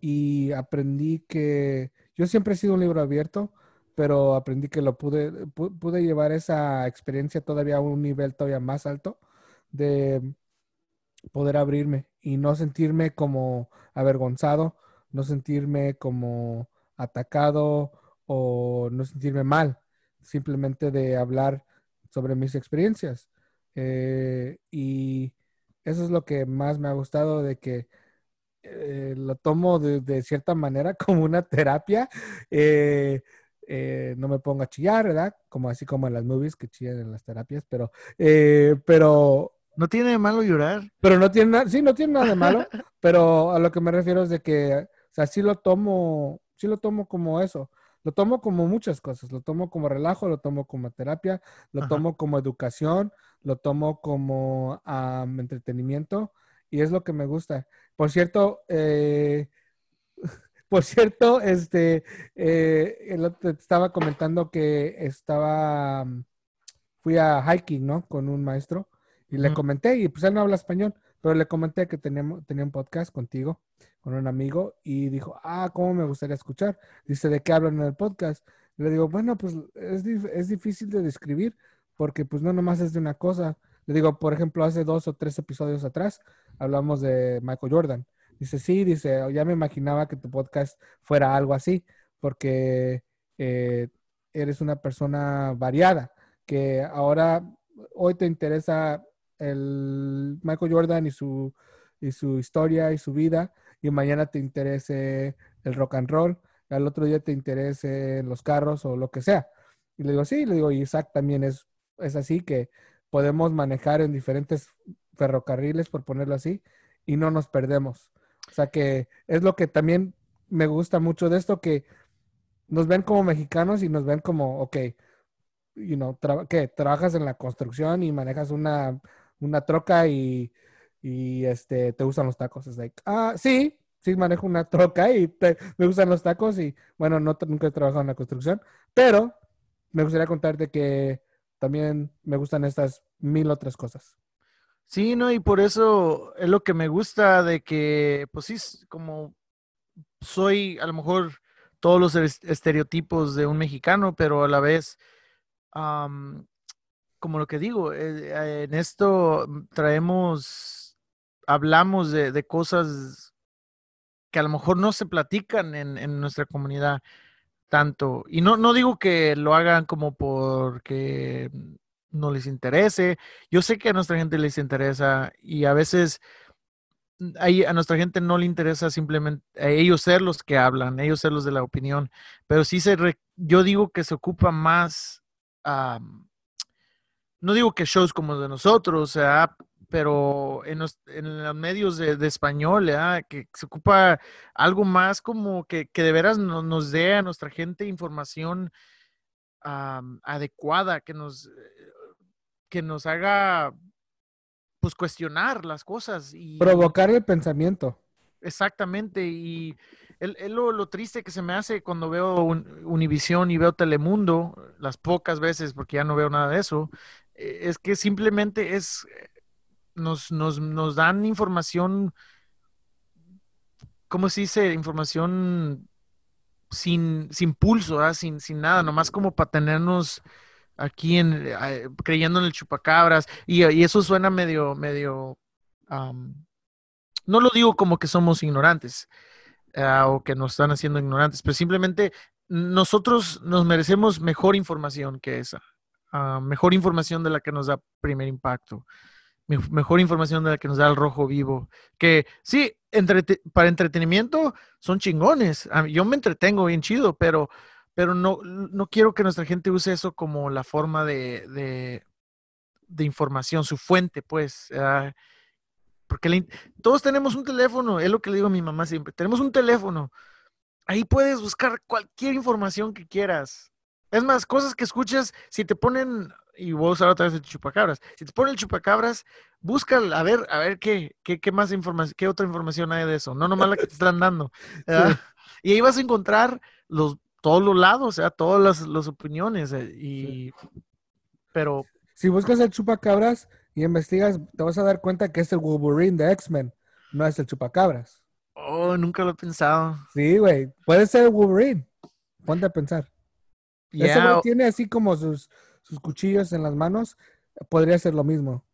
y aprendí que yo siempre he sido un libro abierto, pero aprendí que lo pude, pude llevar esa experiencia todavía a un nivel todavía más alto de poder abrirme y no sentirme como avergonzado, no sentirme como atacado o no sentirme mal, simplemente de hablar sobre mis experiencias. Eh, y eso es lo que más me ha gustado de que eh, lo tomo de, cierta manera como una terapia. Eh, eh, no me pongo a chillar, ¿verdad? Como así como en las movies que chillan en las terapias, pero, pero... No tiene de malo llorar. Pero no tiene nada, sí, no tiene nada de malo, pero a lo que me refiero es de que, o sea, sí lo tomo, sí lo tomo como eso. Lo tomo como muchas cosas, lo tomo como relajo, lo tomo como terapia, lo tomo como educación, lo tomo como entretenimiento y es lo que me gusta. Por cierto, eh, por cierto, este, eh, estaba comentando que estaba, fui a hiking, ¿no? Con un maestro y le comenté, y pues él no habla español, pero le comenté que teníamos, tenía un podcast contigo, con un amigo, y dijo, ah, ¿cómo me gustaría escuchar? Dice, ¿de qué hablan en el podcast? Le digo, bueno, pues es, dif- es difícil de describir porque pues no nomás es de una cosa. Le digo, por ejemplo, hace dos o tres episodios atrás hablamos de Michael Jordan. Dice, sí, dice, ya me imaginaba que tu podcast fuera algo así, porque eh, eres una persona variada, que ahora, hoy te interesa el Michael Jordan y su, y su historia y su vida, y mañana te interese el rock and roll, al otro día te interese los carros o lo que sea. Y le digo, sí, le digo, y Isaac también es, es así, que podemos manejar en diferentes ferrocarriles, por ponerlo así, y no nos perdemos. O sea que es lo que también me gusta mucho de esto, que nos ven como mexicanos y nos ven como, ok, you know, tra- ¿qué? Trabajas en la construcción y manejas una, una troca y, y este, te gustan los tacos. Es like, ah, sí, sí manejo una troca y me gustan los tacos y bueno, no, nunca he trabajado en la construcción, pero me gustaría contarte que también me gustan estas mil otras cosas. Sí, no, y por eso es lo que me gusta de que, pues sí, como soy a lo mejor todos los es- estereotipos de un mexicano, pero a la vez, como lo que digo, eh, eh, en esto traemos, hablamos de, cosas que a lo mejor no se platican en nuestra comunidad tanto. Y no, no digo que lo hagan como porque no les interese. Yo sé que a nuestra gente les interesa y a veces mm, a nuestra gente no le interesa simplemente a ellos ser los que hablan, ellos ser los de la opinión, pero sí se, re- yo digo que se ocupa más, no digo que shows como de nosotros, o sea, pero en los, en los medios de, de español, ¿ah? que se ocupa algo más como que, que de veras no- nos dé a nuestra gente información adecuada, que nos, eh, que nos haga pues cuestionar las cosas y Provocar el pensamiento. exactamente y es lo, lo triste que se me hace cuando veo un, Univisión y veo Telemundo las pocas veces porque ya no veo nada de eso eh, es que simplemente es eh, nos, nos, nos dan información ¿cómo se dice? información sin, sin pulso, sin, sin nada, nomás como para tenernos aquí en, eh, creyendo en el chupacabras. Y, eso suena medio, medio, am, no lo digo como que somos ignorantes ah, o que nos están haciendo ignorantes, pero simplemente nosotros nos merecemos mejor información que esa, ah, mejor información de la que nos da primer impacto. Me- Mejor información de la que nos da el rojo vivo. Que sí, para entretenimiento son chingones. Yo me entretengo bien chido, pero, pero no, no quiero que nuestra gente use eso como la forma de, de, información, su fuente, pues. ah, porque in- todos tenemos un teléfono, es lo que le digo a mi mamá siempre. Tenemos un teléfono. Ahí puedes buscar cualquier información que quieras. Es más, cosas que escuchas, si te ponen, y voy a usar otra vez el chupacabras, si te ponen el chupacabras, busca a ver, a ver qué, qué, qué más información, qué otra información hay de eso, no nomás la que te están dando. ¿verdad? Y ahí vas a encontrar los, todos los lados, o sea, todas las, las opiniones. eh, Y, pero Si buscas el chupacabras y investigas, te vas a dar cuenta que es el Wolverine de X-Men, no es el chupacabras. oh, nunca lo he pensado. Sí, güey, puede ser el Wolverine. Ponte a pensar. Ese Ya, güey tiene así como sus, sus cuchillos en las manos. Podría ser lo mismo.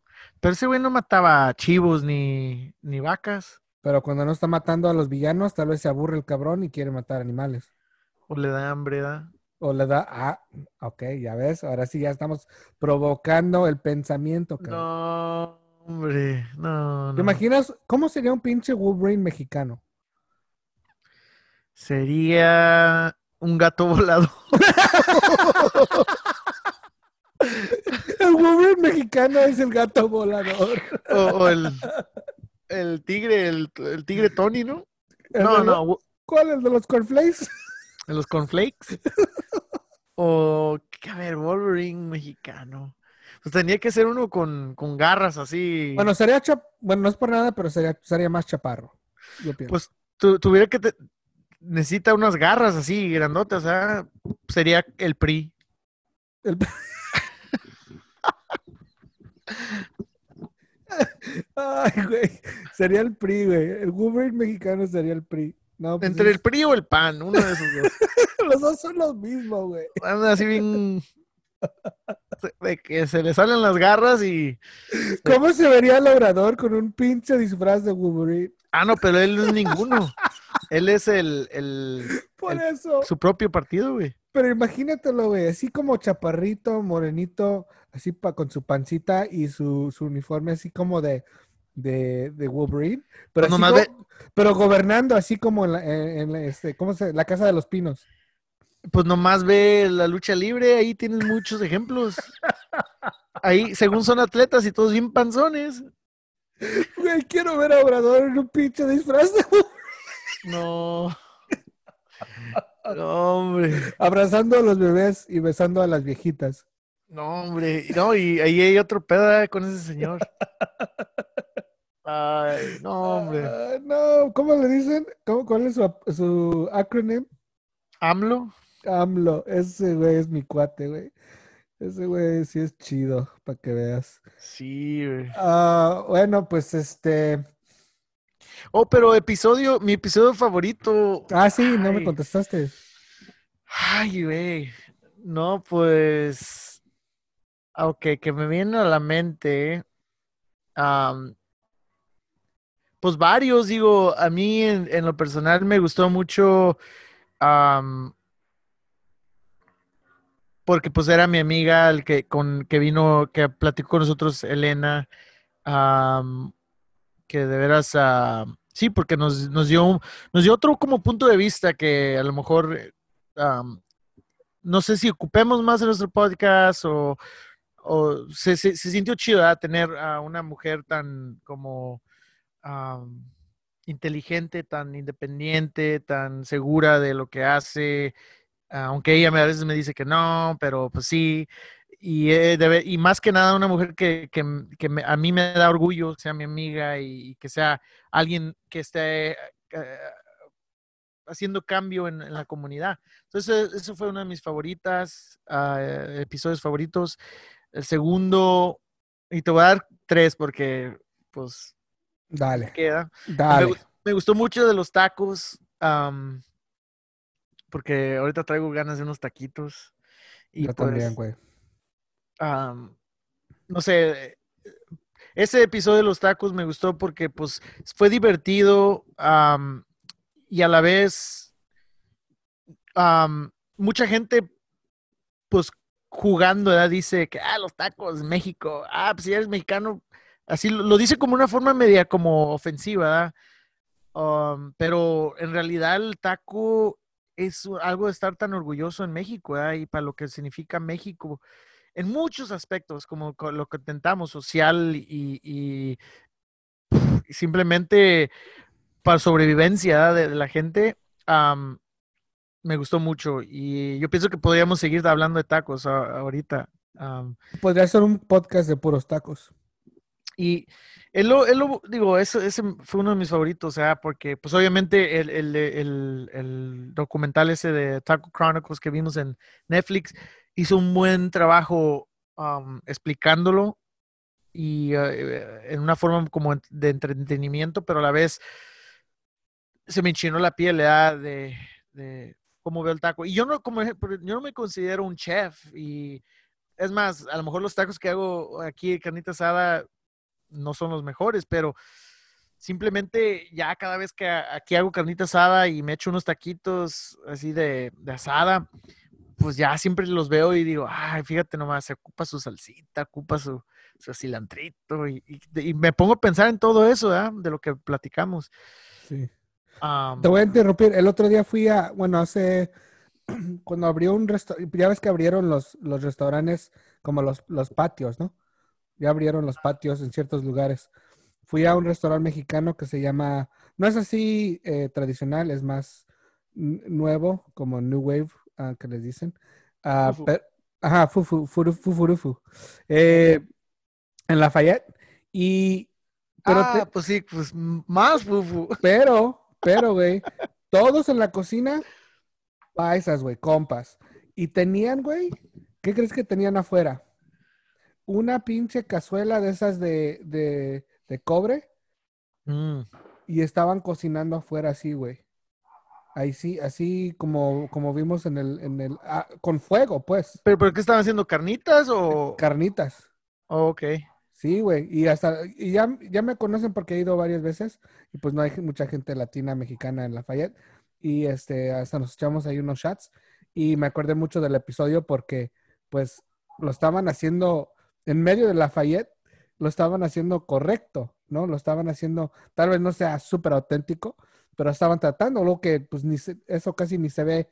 pero ese güey no mataba chivos ni, ni vacas, Pero cuando no está matando a los villanos, tal vez se aburre el cabrón y quiere matar animales. o le da hambre, ¿da? O le da, ah, ok, ya ves, ahora sí ya estamos provocando el pensamiento, cabrón. No, hombre, no, ¿Te no. imaginas cómo sería un pinche Wolverine mexicano? Sería un gato volador. El Wolverine mexicano es el gato volador. o, o el, el tigre, el, el tigre Tony, ¿no? ¿El No, de no, ¿Cuál? ¿El de los cornflakes? de los cornflakes. O, a ver, Wolverine mexicano. Pues tenía que ser uno con, con garras así. Bueno, sería chap... Bueno, no es por nada, pero sería, sería más chaparro. Yo pienso. pues tu- tuviera que te- necesita unas garras así grandotas, ¿ah? Sería el PRI. El- Ay, güey. Sería el PRI, güey. El Wolverine mexicano sería el PRI. No, pues Entre es- el PRI o el PAN, uno de esos dos. los dos son los mismos, güey. Anda así bien. De que se le salen las garras y. ¿Cómo se vería el obrador con un pinche disfraz de Wolverine? Ah, no, pero él no es ninguno. Él es el, el- Por El- eso. su propio partido, güey. Pero imagínatelo, güey, así como chaparrito, morenito, así pa, con su pancita y su, su uniforme así como de, de, de Wolverine, pero, Pues nomás go- pero gobernando así como en la, en- en la, este, ¿cómo se? La Casa de los Pinos. Pues nomás ve la lucha libre, ahí tienes muchos ejemplos. Ahí, según son atletas y todos bien panzones. Güey, quiero ver a Obrador en un pinche disfraz No. No, hombre. abrazando a los bebés y besando a las viejitas. No, hombre. No, y ahí hay otro peda con ese señor. Ay, no, hombre. Ah, no, ¿cómo le dicen? ¿Cómo, ¿Cuál es su, su acronym? AMLO. AMLO. Ese güey es mi cuate, güey. Ese güey sí es chido, para que veas. Sí, güey. Ah, bueno, pues este. Oh, pero episodio, mi episodio favorito. Ah, sí, no me contestaste. Ay, güey. No, pues. Ok, que me viene a la mente. pues varios, digo, a mí en, en lo personal me gustó mucho. porque pues era mi amiga el que con que vino, que platicó con nosotros, Elena. que de veras, ah, sí, porque nos, nos dio nos dio otro como punto de vista que a lo mejor no sé si ocupemos más en nuestro podcast o, o se, sintió chido tener a una mujer tan como am, inteligente, tan independiente, tan segura de lo que hace, aunque ella a veces me dice que no, pero pues sí. Y, eh, más que nada una mujer que, me- a mí me da orgullo, sea mi amiga y, que sea alguien que esté eh, haciendo cambio en, la comunidad. Entonces, eso fue una de mis favoritas, ah, episodios favoritos. El segundo, y te voy a dar tres porque, pues, Dale, queda. Me, dale. me gustó mucho de los tacos, porque ahorita traigo ganas de unos taquitos. Y Yo pues, también, güey. no sé, ese episodio de los tacos me gustó porque pues fue divertido y a la vez mucha gente pues jugando. Dice que, ah, los tacos, México, ah, pues si eres mexicano, así lo, dice como una forma media como ofensiva. Um, pero en realidad el taco es algo de estar tan orgulloso en México. Y para lo que significa México en muchos aspectos, como co- lo que intentamos, social y, simplemente para sobrevivencia de, la gente, me gustó mucho y yo pienso que podríamos seguir hablando de tacos a- ahorita. Podría ser un podcast de puros tacos. y él lo, él lo- digo, eso, ese fue uno de mis favoritos, o sea, porque pues obviamente el, el- el- el documental ese de Taco Chronicles que vimos en Netflix hizo un buen trabajo explicándolo y eh, en una forma como de entretenimiento, pero a la vez se me enchinó la piel ¿verdad? de, de cómo veo el taco. Y yo no, como, yo no me considero un chef y es más, a lo mejor los tacos que hago aquí de carnita asada no son los mejores, pero simplemente ya cada vez que aquí hago carnita asada y me echo unos taquitos así de, asada, pues ya siempre los veo y digo, ay, fíjate nomás, se ocupa su salsita, ocupa su, su cilantrito y, me pongo a pensar en todo eso, ¿verdad? De lo que platicamos. Sí. Am, Te voy a interrumpir. El otro día fui a, bueno, hace, cuando abrió un restaurante, ya ves que abrieron los, los restaurantes como los, los patios, ¿no? Ya abrieron los patios en ciertos lugares. Fui a un restaurante mexicano que se llama, no es así eh, tradicional, es más nuevo, como New Wave, ah, que les dicen. Ah, Fufu. pe- ajá, fufu, furu- fufurufu. Eh, en Lafayette. Y, pero te- ah, pues sí, pues más fufu. pero, pero, güey, todos en la cocina, paisas, güey, compas. Y tenían, güey, ¿qué crees que tenían afuera? una pinche cazuela de esas de, de, de cobre Mm. y estaban cocinando afuera así, güey. Ahí sí, así como, como vimos en el, en el, ah, con fuego, pues, ¿Pero, ¿Pero qué estaban haciendo? ¿Carnitas o...? carnitas. Oh, ok. Sí, güey, y hasta, y ya, ya me conocen porque he ido varias veces y pues no hay mucha gente latina, mexicana en Lafayette y este, hasta nos echamos ahí unos shots y me acordé mucho del episodio porque pues lo estaban haciendo en medio de Lafayette, lo estaban haciendo correcto, ¿no? Lo estaban haciendo, tal vez no sea súper auténtico, pero estaban tratando, lo que pues ni se- eso casi ni se ve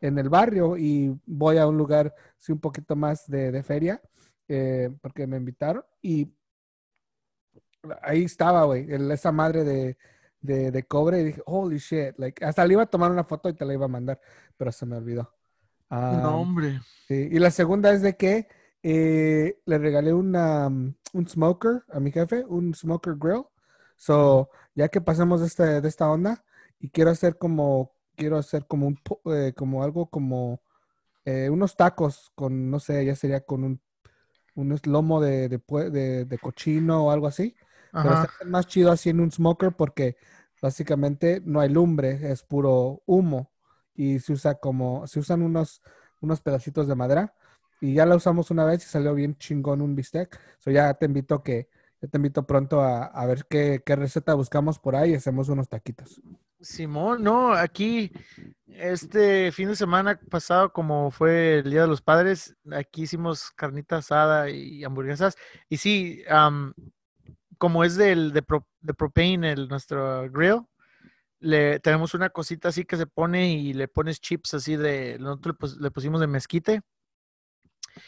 en el barrio y voy a un lugar, sí, un poquito más de, de feria, eh, porque me invitaron y ahí estaba, güey, esa madre de, de, de cobre y dije, holy shit, like, hasta le iba a tomar una foto y te la iba a mandar, pero se me olvidó. No, hombre. sí. Y la segunda es de que eh, le regalé una, um, un smoker a mi jefe, un smoker grill. So, ya que pasamos de, este, de esta onda y quiero hacer como, quiero hacer como un, eh, como algo como eh, unos tacos con, no sé, ya sería con un, un lomo de, de, de- de cochino o algo así. Pero se Ajá. hace más chido así en un smoker porque básicamente no hay lumbre, es puro humo. Y se usa como, se usan unos, unos pedacitos de madera. Y ya la usamos una vez y salió bien chingón un bistec. So ya te invito que, ya te invito pronto a, a ver qué, qué receta buscamos por ahí y hacemos unos taquitos. Simón, no, aquí este fin de semana pasado, como fue el Día de los Padres, aquí hicimos carnita asada y hamburguesas. Y sí, am, como es del, de, pro- de propane, el, nuestro grill, le tenemos una cosita así que se pone y le pones chips así de, nosotros le pusimos de mezquite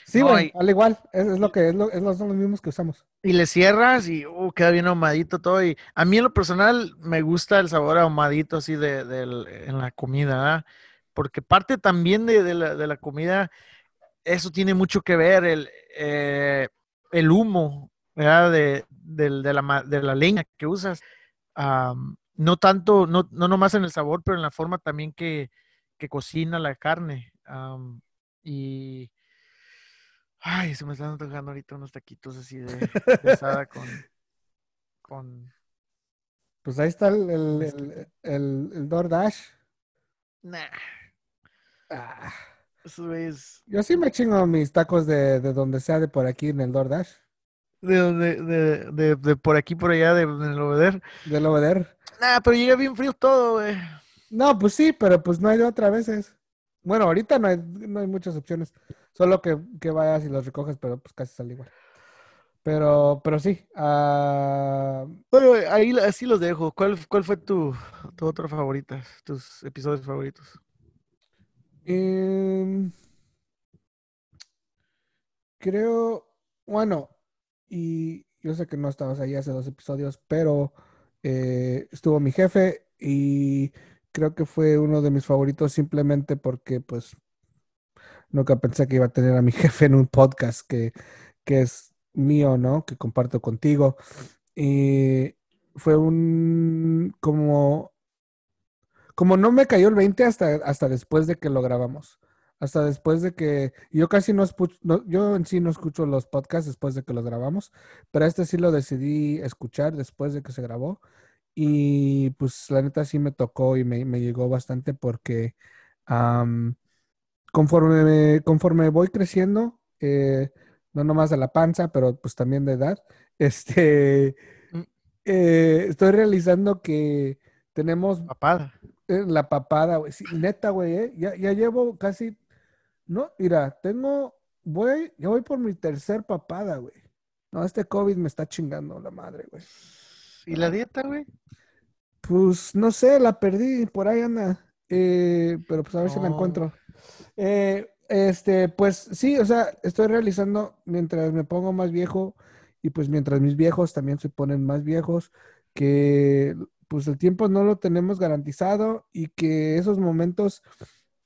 Sí, güey, al igual, es, es lo que es, lo, es lo- son los mismos que usamos. y le cierras y uh, queda bien ahumadito todo. Y a mí en lo personal me gusta el sabor ahumadito así de, del- en la comida, ¿verdad? Porque parte también de, de la, de la comida, eso tiene mucho que ver, el, eh, el humo, ¿verdad? De, de la, de la leña que usas. No tanto, no, no nomás en el sabor, pero en la forma también que, que cocina la carne. Y, ay, se me están antojando ahorita unos taquitos así de, asada con, con, Pues ahí está el, el, el, el, el DoorDash. nah, Ah, eso es, yo sí me chingo mis tacos de, de donde sea de por aquí en el DoorDash. de, donde- de, de, de por aquí, por allá, de, de Loveder. Del Oveder. Nah, pero llega bien frío todo, güey. No, pues sí, pero pues no hay de otra veces. Bueno, ahorita no hay, no hay muchas opciones. Solo que, que vayas y los recoges, pero pues casi sale igual. Pero, pero sí. ah, Bueno, ahí así los dejo. ¿Cuál, cuál fue tu, tu otra favorita? Tus episodios favoritos. em, creo, bueno, y yo sé que no estabas ahí hace dos episodios, pero eh, estuvo mi jefe y creo que fue uno de mis favoritos simplemente porque pues nunca pensé que iba a tener a mi jefe en un podcast que, que es mío, ¿no? Que comparto contigo. Y fue un como, como no me cayó el 20 hasta, hasta después de que lo grabamos. Hasta después de que yo casi no escucho, yo en sí no escucho los podcasts después de que los grabamos, pero este sí lo decidí escuchar después de que se grabó. Y pues la neta sí me tocó y me, me llegó bastante porque conforme, conforme voy creciendo, eh, no nomás de la panza, pero pues también de edad, este, Mm. eh, estoy realizando que tenemos Papada. eh, la papada, güey. Sí, neta, güey, eh, Ya, ya llevo casi, no, mira, tengo, voy, ya voy por mi tercer papada, güey. No, este COVID me está chingando la madre, güey. ¿Y la dieta, güey? Pues no sé, la perdí, por ahí anda. Eh, pero pues a ver si la No. encuentro. Eh, este, pues sí, o sea, estoy realizando mientras me pongo más viejo y pues mientras mis viejos también se ponen más viejos, que pues el tiempo no lo tenemos garantizado y que esos momentos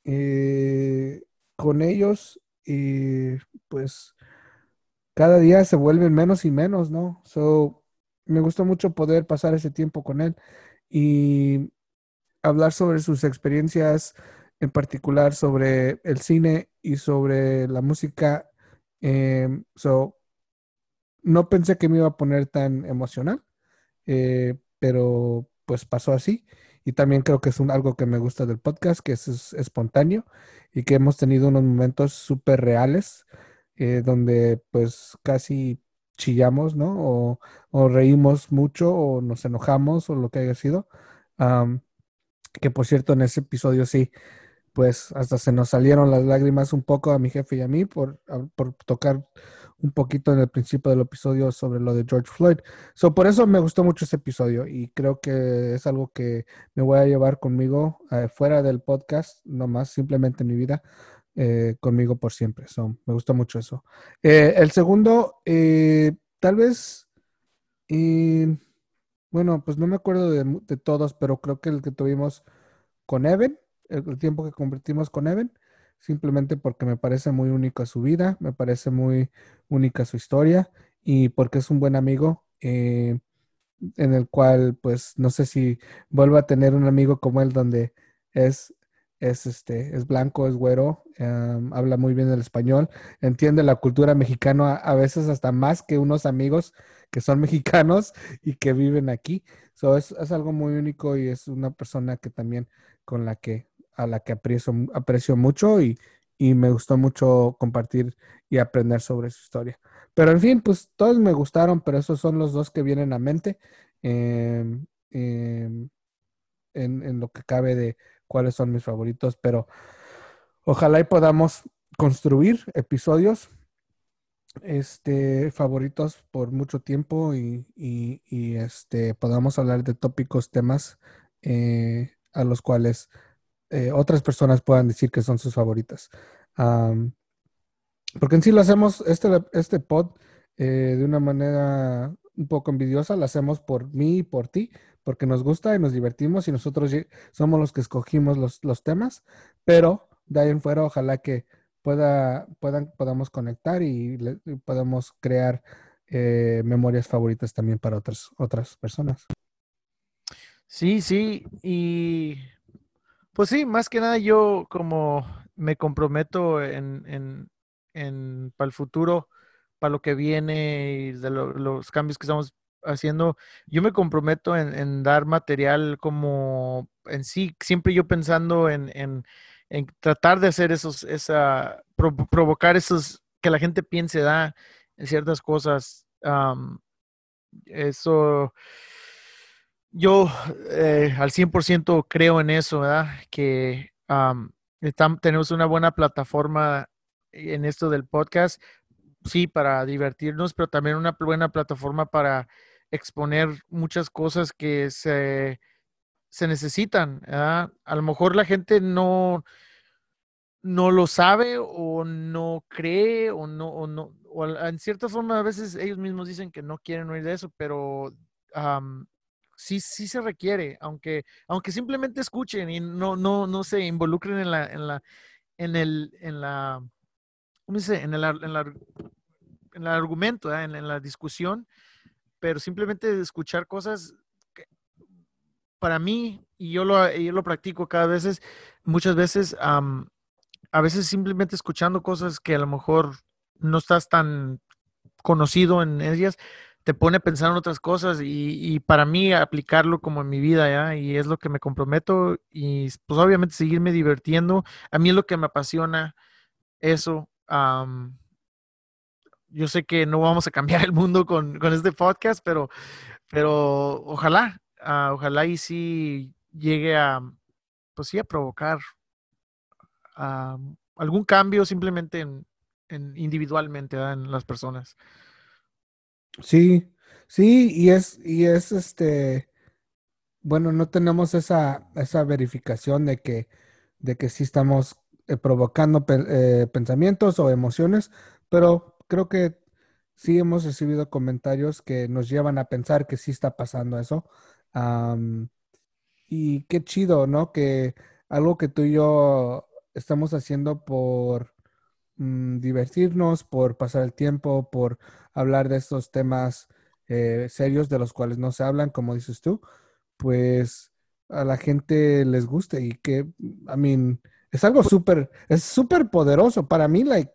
eh, con ellos, eh, pues cada día se vuelven menos y menos, ¿no? So, me gustó mucho poder pasar ese tiempo con él y hablar sobre sus experiencias, en particular sobre el cine y sobre la música. Em, so, no pensé que me iba a poner tan emocional, eh, pero pues pasó así. Y también creo que es un, algo que me gusta del podcast, que es, espontáneo y que hemos tenido unos momentos súper reales, eh, donde pues casi chillamos, ¿no? O, o, reímos mucho o nos enojamos o lo que haya sido. que por cierto, en ese episodio sí, pues hasta se nos salieron las lágrimas un poco a mi jefe y a mí por, por tocar un poquito en el principio del episodio sobre lo de George Floyd. So, por eso me gustó mucho ese episodio y creo que es algo que me voy a llevar conmigo eh, fuera del podcast, no más, simplemente en mi vida, eh, conmigo por siempre. Me gustó mucho eso. Eh, el segundo, tal vez, bueno, pues no me acuerdo de, todos, pero creo que el que tuvimos con Evan, el, tiempo que convertimos con Evan simplemente porque me parece muy única su vida, me parece muy única su historia y porque es un buen amigo eh, en el cual pues no sé si vuelvo a tener un amigo como él donde es es este es blanco, es güero, habla muy bien el español, entiende la cultura mexicana a, veces hasta más que unos amigos que son mexicanos y que viven aquí. So, es, es algo muy único y es una persona que también con la que a la que aprecio, aprecio mucho y, me gustó mucho compartir y aprender sobre su historia. Pero en fin, pues todos me gustaron, pero esos son los dos que vienen a mente em, em, en, en, lo que cabe de cuáles son mis favoritos. Pero ojalá y podamos construir episodios este, favoritos por mucho tiempo y, y, este, podamos hablar de tópicos, temas eh, a los cuales eh, otras personas puedan decir que son sus favoritas. porque en sí lo hacemos, este, este pod, eh, de una manera un poco envidiosa, lo hacemos por mí y por ti, porque nos gusta y nos divertimos y nosotros somos los que escogimos los, los temas, pero de ahí en fuera ojalá que pueda, puedan, podamos conectar y, podamos crear eh, memorias favoritas también para otras, otras personas. Sí, sí, y pues sí, más que nada yo como me comprometo en, para el futuro, para lo que viene y de los cambios que estamos haciendo, yo me comprometo en, dar material como en sí, siempre yo pensando en, tratar de hacer esos, esa, provocar esos, que la gente piense, da en ciertas cosas. eso yo eh, al 100% creo en eso, ¿verdad? Que tenemos una buena plataforma en esto del podcast, sí, para divertirnos, pero también una buena plataforma para exponer muchas cosas que se, se necesitan. ¿verdad? A lo mejor la gente no, no lo sabe o no cree o no, o no, o en cierta forma a veces ellos mismos dicen que no quieren oír de eso, pero sí, sí se requiere, aunque, aunque simplemente escuchen y no, no, no se involucren en la, en la, en el, en la, ¿cómo dice? En el, en la, en el argumento, en, la discusión, pero simplemente escuchar cosas para mí, y yo lo, yo lo practico cada vez, muchas veces, a veces simplemente escuchando cosas que a lo mejor no estás tan conocido en ellas, te pone a pensar en otras cosas y, para mí aplicarlo como en mi vida, ¿ya? Y es lo que me comprometo y pues obviamente seguirme divirtiendo. A mí es lo que me apasiona eso. Yo sé que no vamos a cambiar el mundo con, este podcast, pero, pero ojalá, ah, ojalá y sí llegue a, pues sí, a provocar algún cambio simplemente en, individualmente en las personas. Sí, sí, y es, y es este, bueno, no tenemos esa, esa verificación de que, de que sí estamos eh, provocando eh, pensamientos o emociones, pero creo que sí hemos recibido comentarios que nos llevan a pensar que sí está pasando eso. y qué chido, ¿no? Que algo que tú y yo estamos haciendo por Mm, divertirnos, por pasar el tiempo, por hablar de estos temas eh, serios de los cuales no se hablan, como dices tú, pues a la gente les guste y que, I mean, es algo súper, es súper poderoso para mí, like,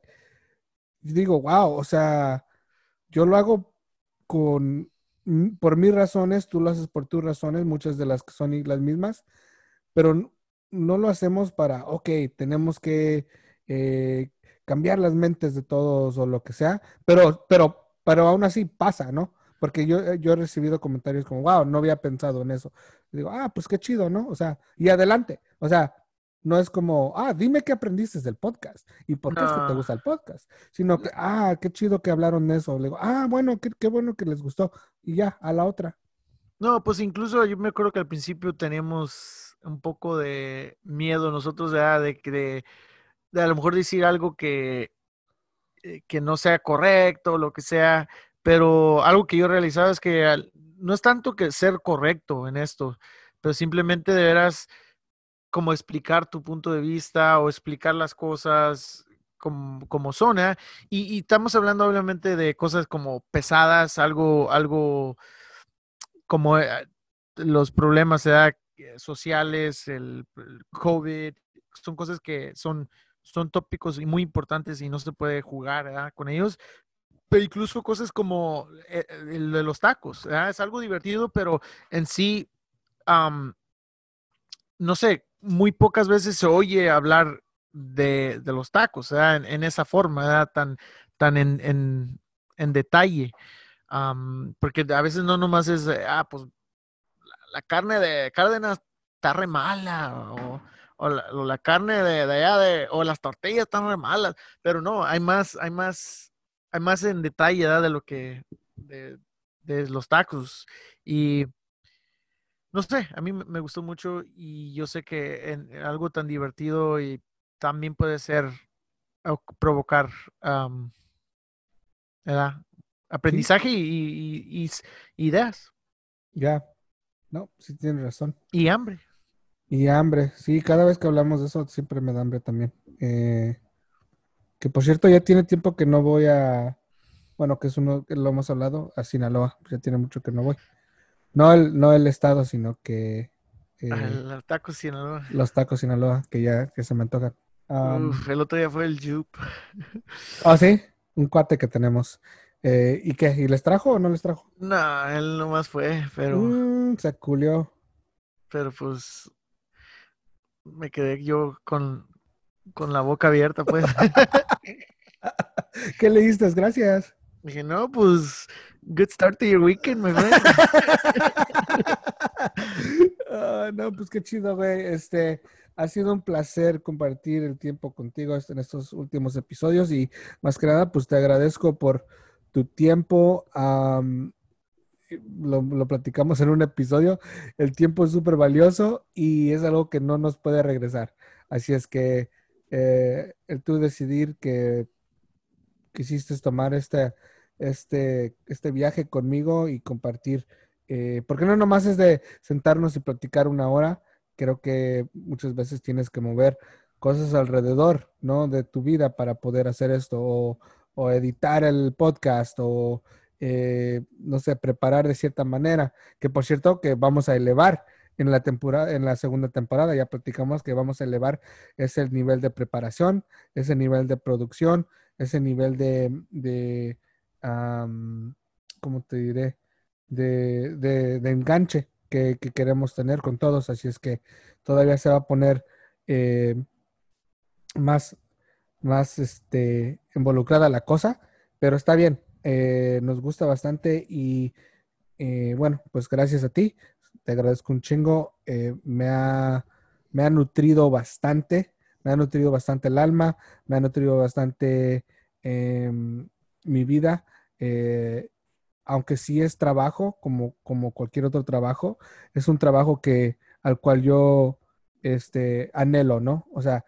digo, wow, o sea, yo lo hago con, mm, por mis razones, tú lo haces por tus razones, muchas de las que son las mismas, pero no lo hacemos para, ok, tenemos que eh, cambiar las mentes de todos o lo que sea, pero, pero, pero aún así pasa, ¿no? Porque yo, yo he recibido comentarios como, wow, no había pensado en eso. Digo, ah, pues qué chido, ¿no? O sea, y adelante. O sea, no es como, ah, dime qué aprendiste del podcast y por qué es que te gusta el podcast, sino que, ah, qué chido que hablaron de eso. Le digo, ah, bueno, qué, qué bueno que les gustó. Y ya, a la otra. No, pues incluso yo me acuerdo que al principio teníamos un poco de miedo nosotros de, de, de a lo mejor decir algo que, eh, que no sea correcto, lo que sea, pero algo que yo realizaba es que no es tanto que ser correcto en esto, pero simplemente de veras como explicar tu punto de vista o explicar las cosas como, como son, ¿eh? y, y, estamos hablando obviamente de cosas como pesadas, algo, algo como eh, los problemas ¿eh? sociales, el, el, COVID, son cosas que son, son tópicos muy importantes y no se puede jugar ¿eh? con ellos. Pero incluso cosas como eh, el de los tacos, es algo divertido, pero en sí, um, no sé, muy pocas veces se oye hablar de, de los tacos, en, en, esa forma, tan, tan en, en, detalle. Porque a veces no nomás es, ah, pues la, carne de Cárdenas está re mala, o, la, carne de, allá, de, o las tortillas están re malas, pero no, hay más, hay más, hay más en detalle de lo que, de, de los tacos. Y no sé, a mí me gustó mucho y yo sé que en, algo tan divertido y también puede ser provocar um, aprendizaje ¿Sí? y, y, y, ideas. Ya, no, sí tienes razón. Y hambre. Y hambre, sí, cada vez que hablamos de eso siempre me da hambre también. Eh, que por cierto ya tiene tiempo que no voy a, bueno, que es uno que lo hemos hablado, a Sinaloa, ya tiene mucho que no voy. No el, no el estado, sino que... Eh, los tacos Sinaloa. Los tacos Sinaloa, que ya que se me antojan. Um, Uf, el otro día fue el Jup. Ah, sí, un cuate que tenemos. Eh, ¿Y qué? ¿Y les trajo o no les trajo? No, él nomás fue, pero... Mm, se culió. Pero pues me quedé yo con, con la boca abierta, pues. ¿Qué le diste? Gracias. Dije, no, pues Good start to your weekend, my friend. uh, no, pues qué chido, güey. Este, ha sido un placer compartir el tiempo contigo en estos últimos episodios y más que nada, pues te agradezco por tu tiempo. Lo, lo, platicamos en un episodio. El tiempo es súper valioso y es algo que no nos puede regresar. Así es que eh, el tú decidir que quisiste tomar esta este, este viaje conmigo y compartir, eh, porque no nomás es de sentarnos y platicar una hora, creo que muchas veces tienes que mover cosas alrededor, ¿no? De tu vida para poder hacer esto, o, o editar el podcast, o, eh, no sé, preparar de cierta manera, que por cierto que vamos a elevar en la temporada, en la segunda temporada, ya platicamos que vamos a elevar ese nivel de preparación, ese nivel de producción, ese nivel de, de um, ¿cómo te diré? De, de, enganche que, que, queremos tener con todos. Así es que todavía se va a poner eh, más, más este, involucrada la cosa, pero está bien. Eh, nos gusta bastante y eh, bueno, pues gracias a ti. Te agradezco un chingo. Me, ha, me ha nutrido bastante. Me ha nutrido bastante el alma. Me ha nutrido bastante em, mi vida, eh, aunque sí es trabajo, como, como cualquier otro trabajo, es un trabajo que al cual yo este, anhelo, ¿no? O sea,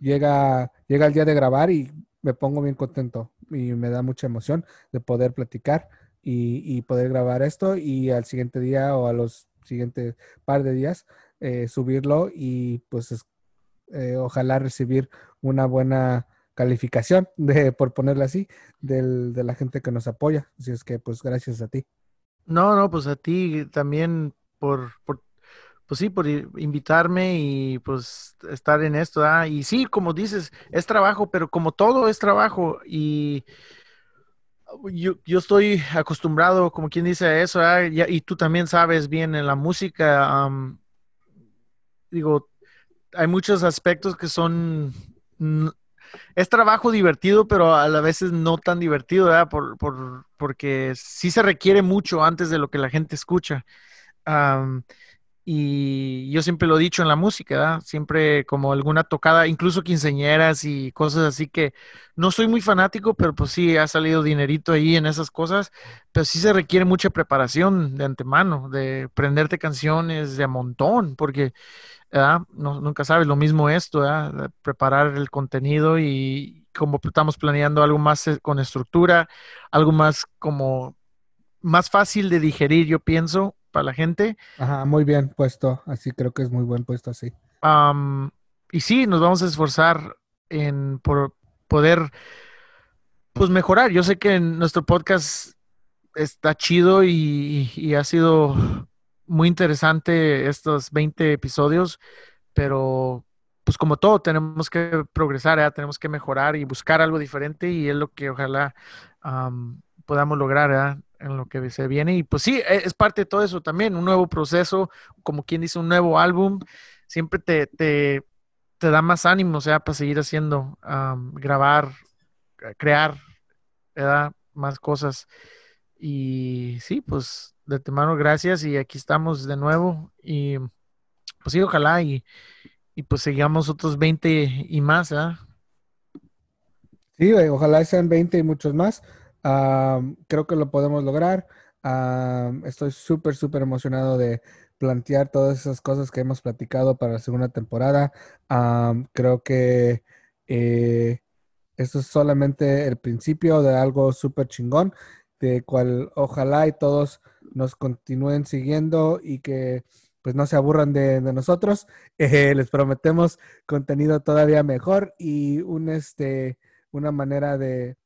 llega, llega el día de grabar y me pongo bien contento y me da mucha emoción de poder platicar y, y poder grabar esto y al siguiente día o a los siguientes par de días eh, subirlo y pues eh, ojalá recibir una buena calificación, de, por ponerla así, del, de la gente que nos apoya. Así es que, pues, gracias a ti. No, no, pues a ti también por, por pues sí, por invitarme y pues estar en esto. Y sí, como dices, es trabajo, pero como todo es trabajo y yo, yo, estoy acostumbrado, como quien dice, a eso, y, y, tú también sabes bien en la música, um, digo, hay muchos aspectos que son, es trabajo divertido, pero a la vez no tan divertido, ¿verdad? Por, por, porque sí se requiere mucho antes de lo que la gente escucha. Y yo siempre lo he dicho en la música, ¿verdad? siempre como alguna tocada, incluso quinceñeras y cosas así que no soy muy fanático, pero pues sí ha salido dinerito ahí en esas cosas, pero sí se requiere mucha preparación de antemano, de prenderte canciones de a montón, porque nunca sabes lo mismo esto, ¿verdad? preparar el contenido y como estamos planeando algo más eh, con estructura, algo más como más fácil de digerir, yo pienso, para la gente. Ajá, muy bien puesto, así creo que es muy buen puesto así. y sí, nos vamos a esforzar en por poder pues mejorar. Yo sé que nuestro podcast está chido y, ha sido muy interesante estos 20 episodios, pero pues como todo tenemos que progresar, tenemos que mejorar y buscar algo diferente y es lo que ojalá podamos lograr en lo que se viene. Y pues sí, e, es parte de todo eso también, un nuevo proceso, como quien dice, un nuevo álbum, siempre te, te, te da más ánimo, o sea, para seguir haciendo, grabar, crear, ¿verdad? más cosas. Y sí, pues de mano gracias y aquí estamos de nuevo. Y pues sí, ojalá y, y pues sigamos otros 20 y más, ¿verdad? Sí, ojalá sean 20 y muchos más creo que lo podemos lograr. estoy súper, súper emocionado de plantear todas esas cosas que hemos platicado para la segunda temporada. creo que eh, esto es solamente el principio de algo súper chingón, de cual ojalá y todos nos continúen siguiendo y que pues no se aburran de, nosotros. Eh, les prometemos contenido todavía mejor y un, este, una manera de,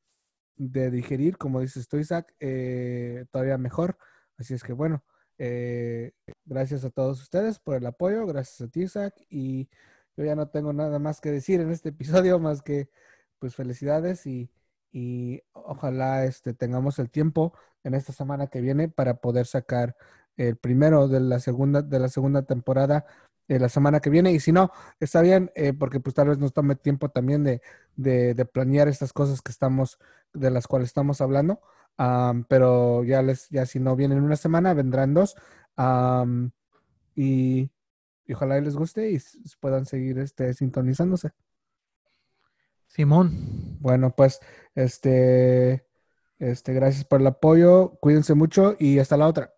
de digerir, como dices tú, Isaac, eh, todavía mejor. Así es que bueno, eh, gracias a todos ustedes por el apoyo, gracias a ti, Isaac, y yo ya no tengo nada más que decir en este episodio, más que pues felicidades y, y ojalá este, tengamos el tiempo en esta semana que viene para poder sacar el primero de la segunda, de la segunda temporada la semana que viene. Y si no, está bien, eh, porque pues tal vez nos tome tiempo también de, de, planear estas cosas que estamos, de las cuales estamos hablando. pero ya les, ya si no vienen una semana, vendrán dos. y, ojalá les guste y puedan seguir este, sintonizándose. Simón. Bueno, pues, este, este, gracias por el apoyo, cuídense mucho y hasta la otra.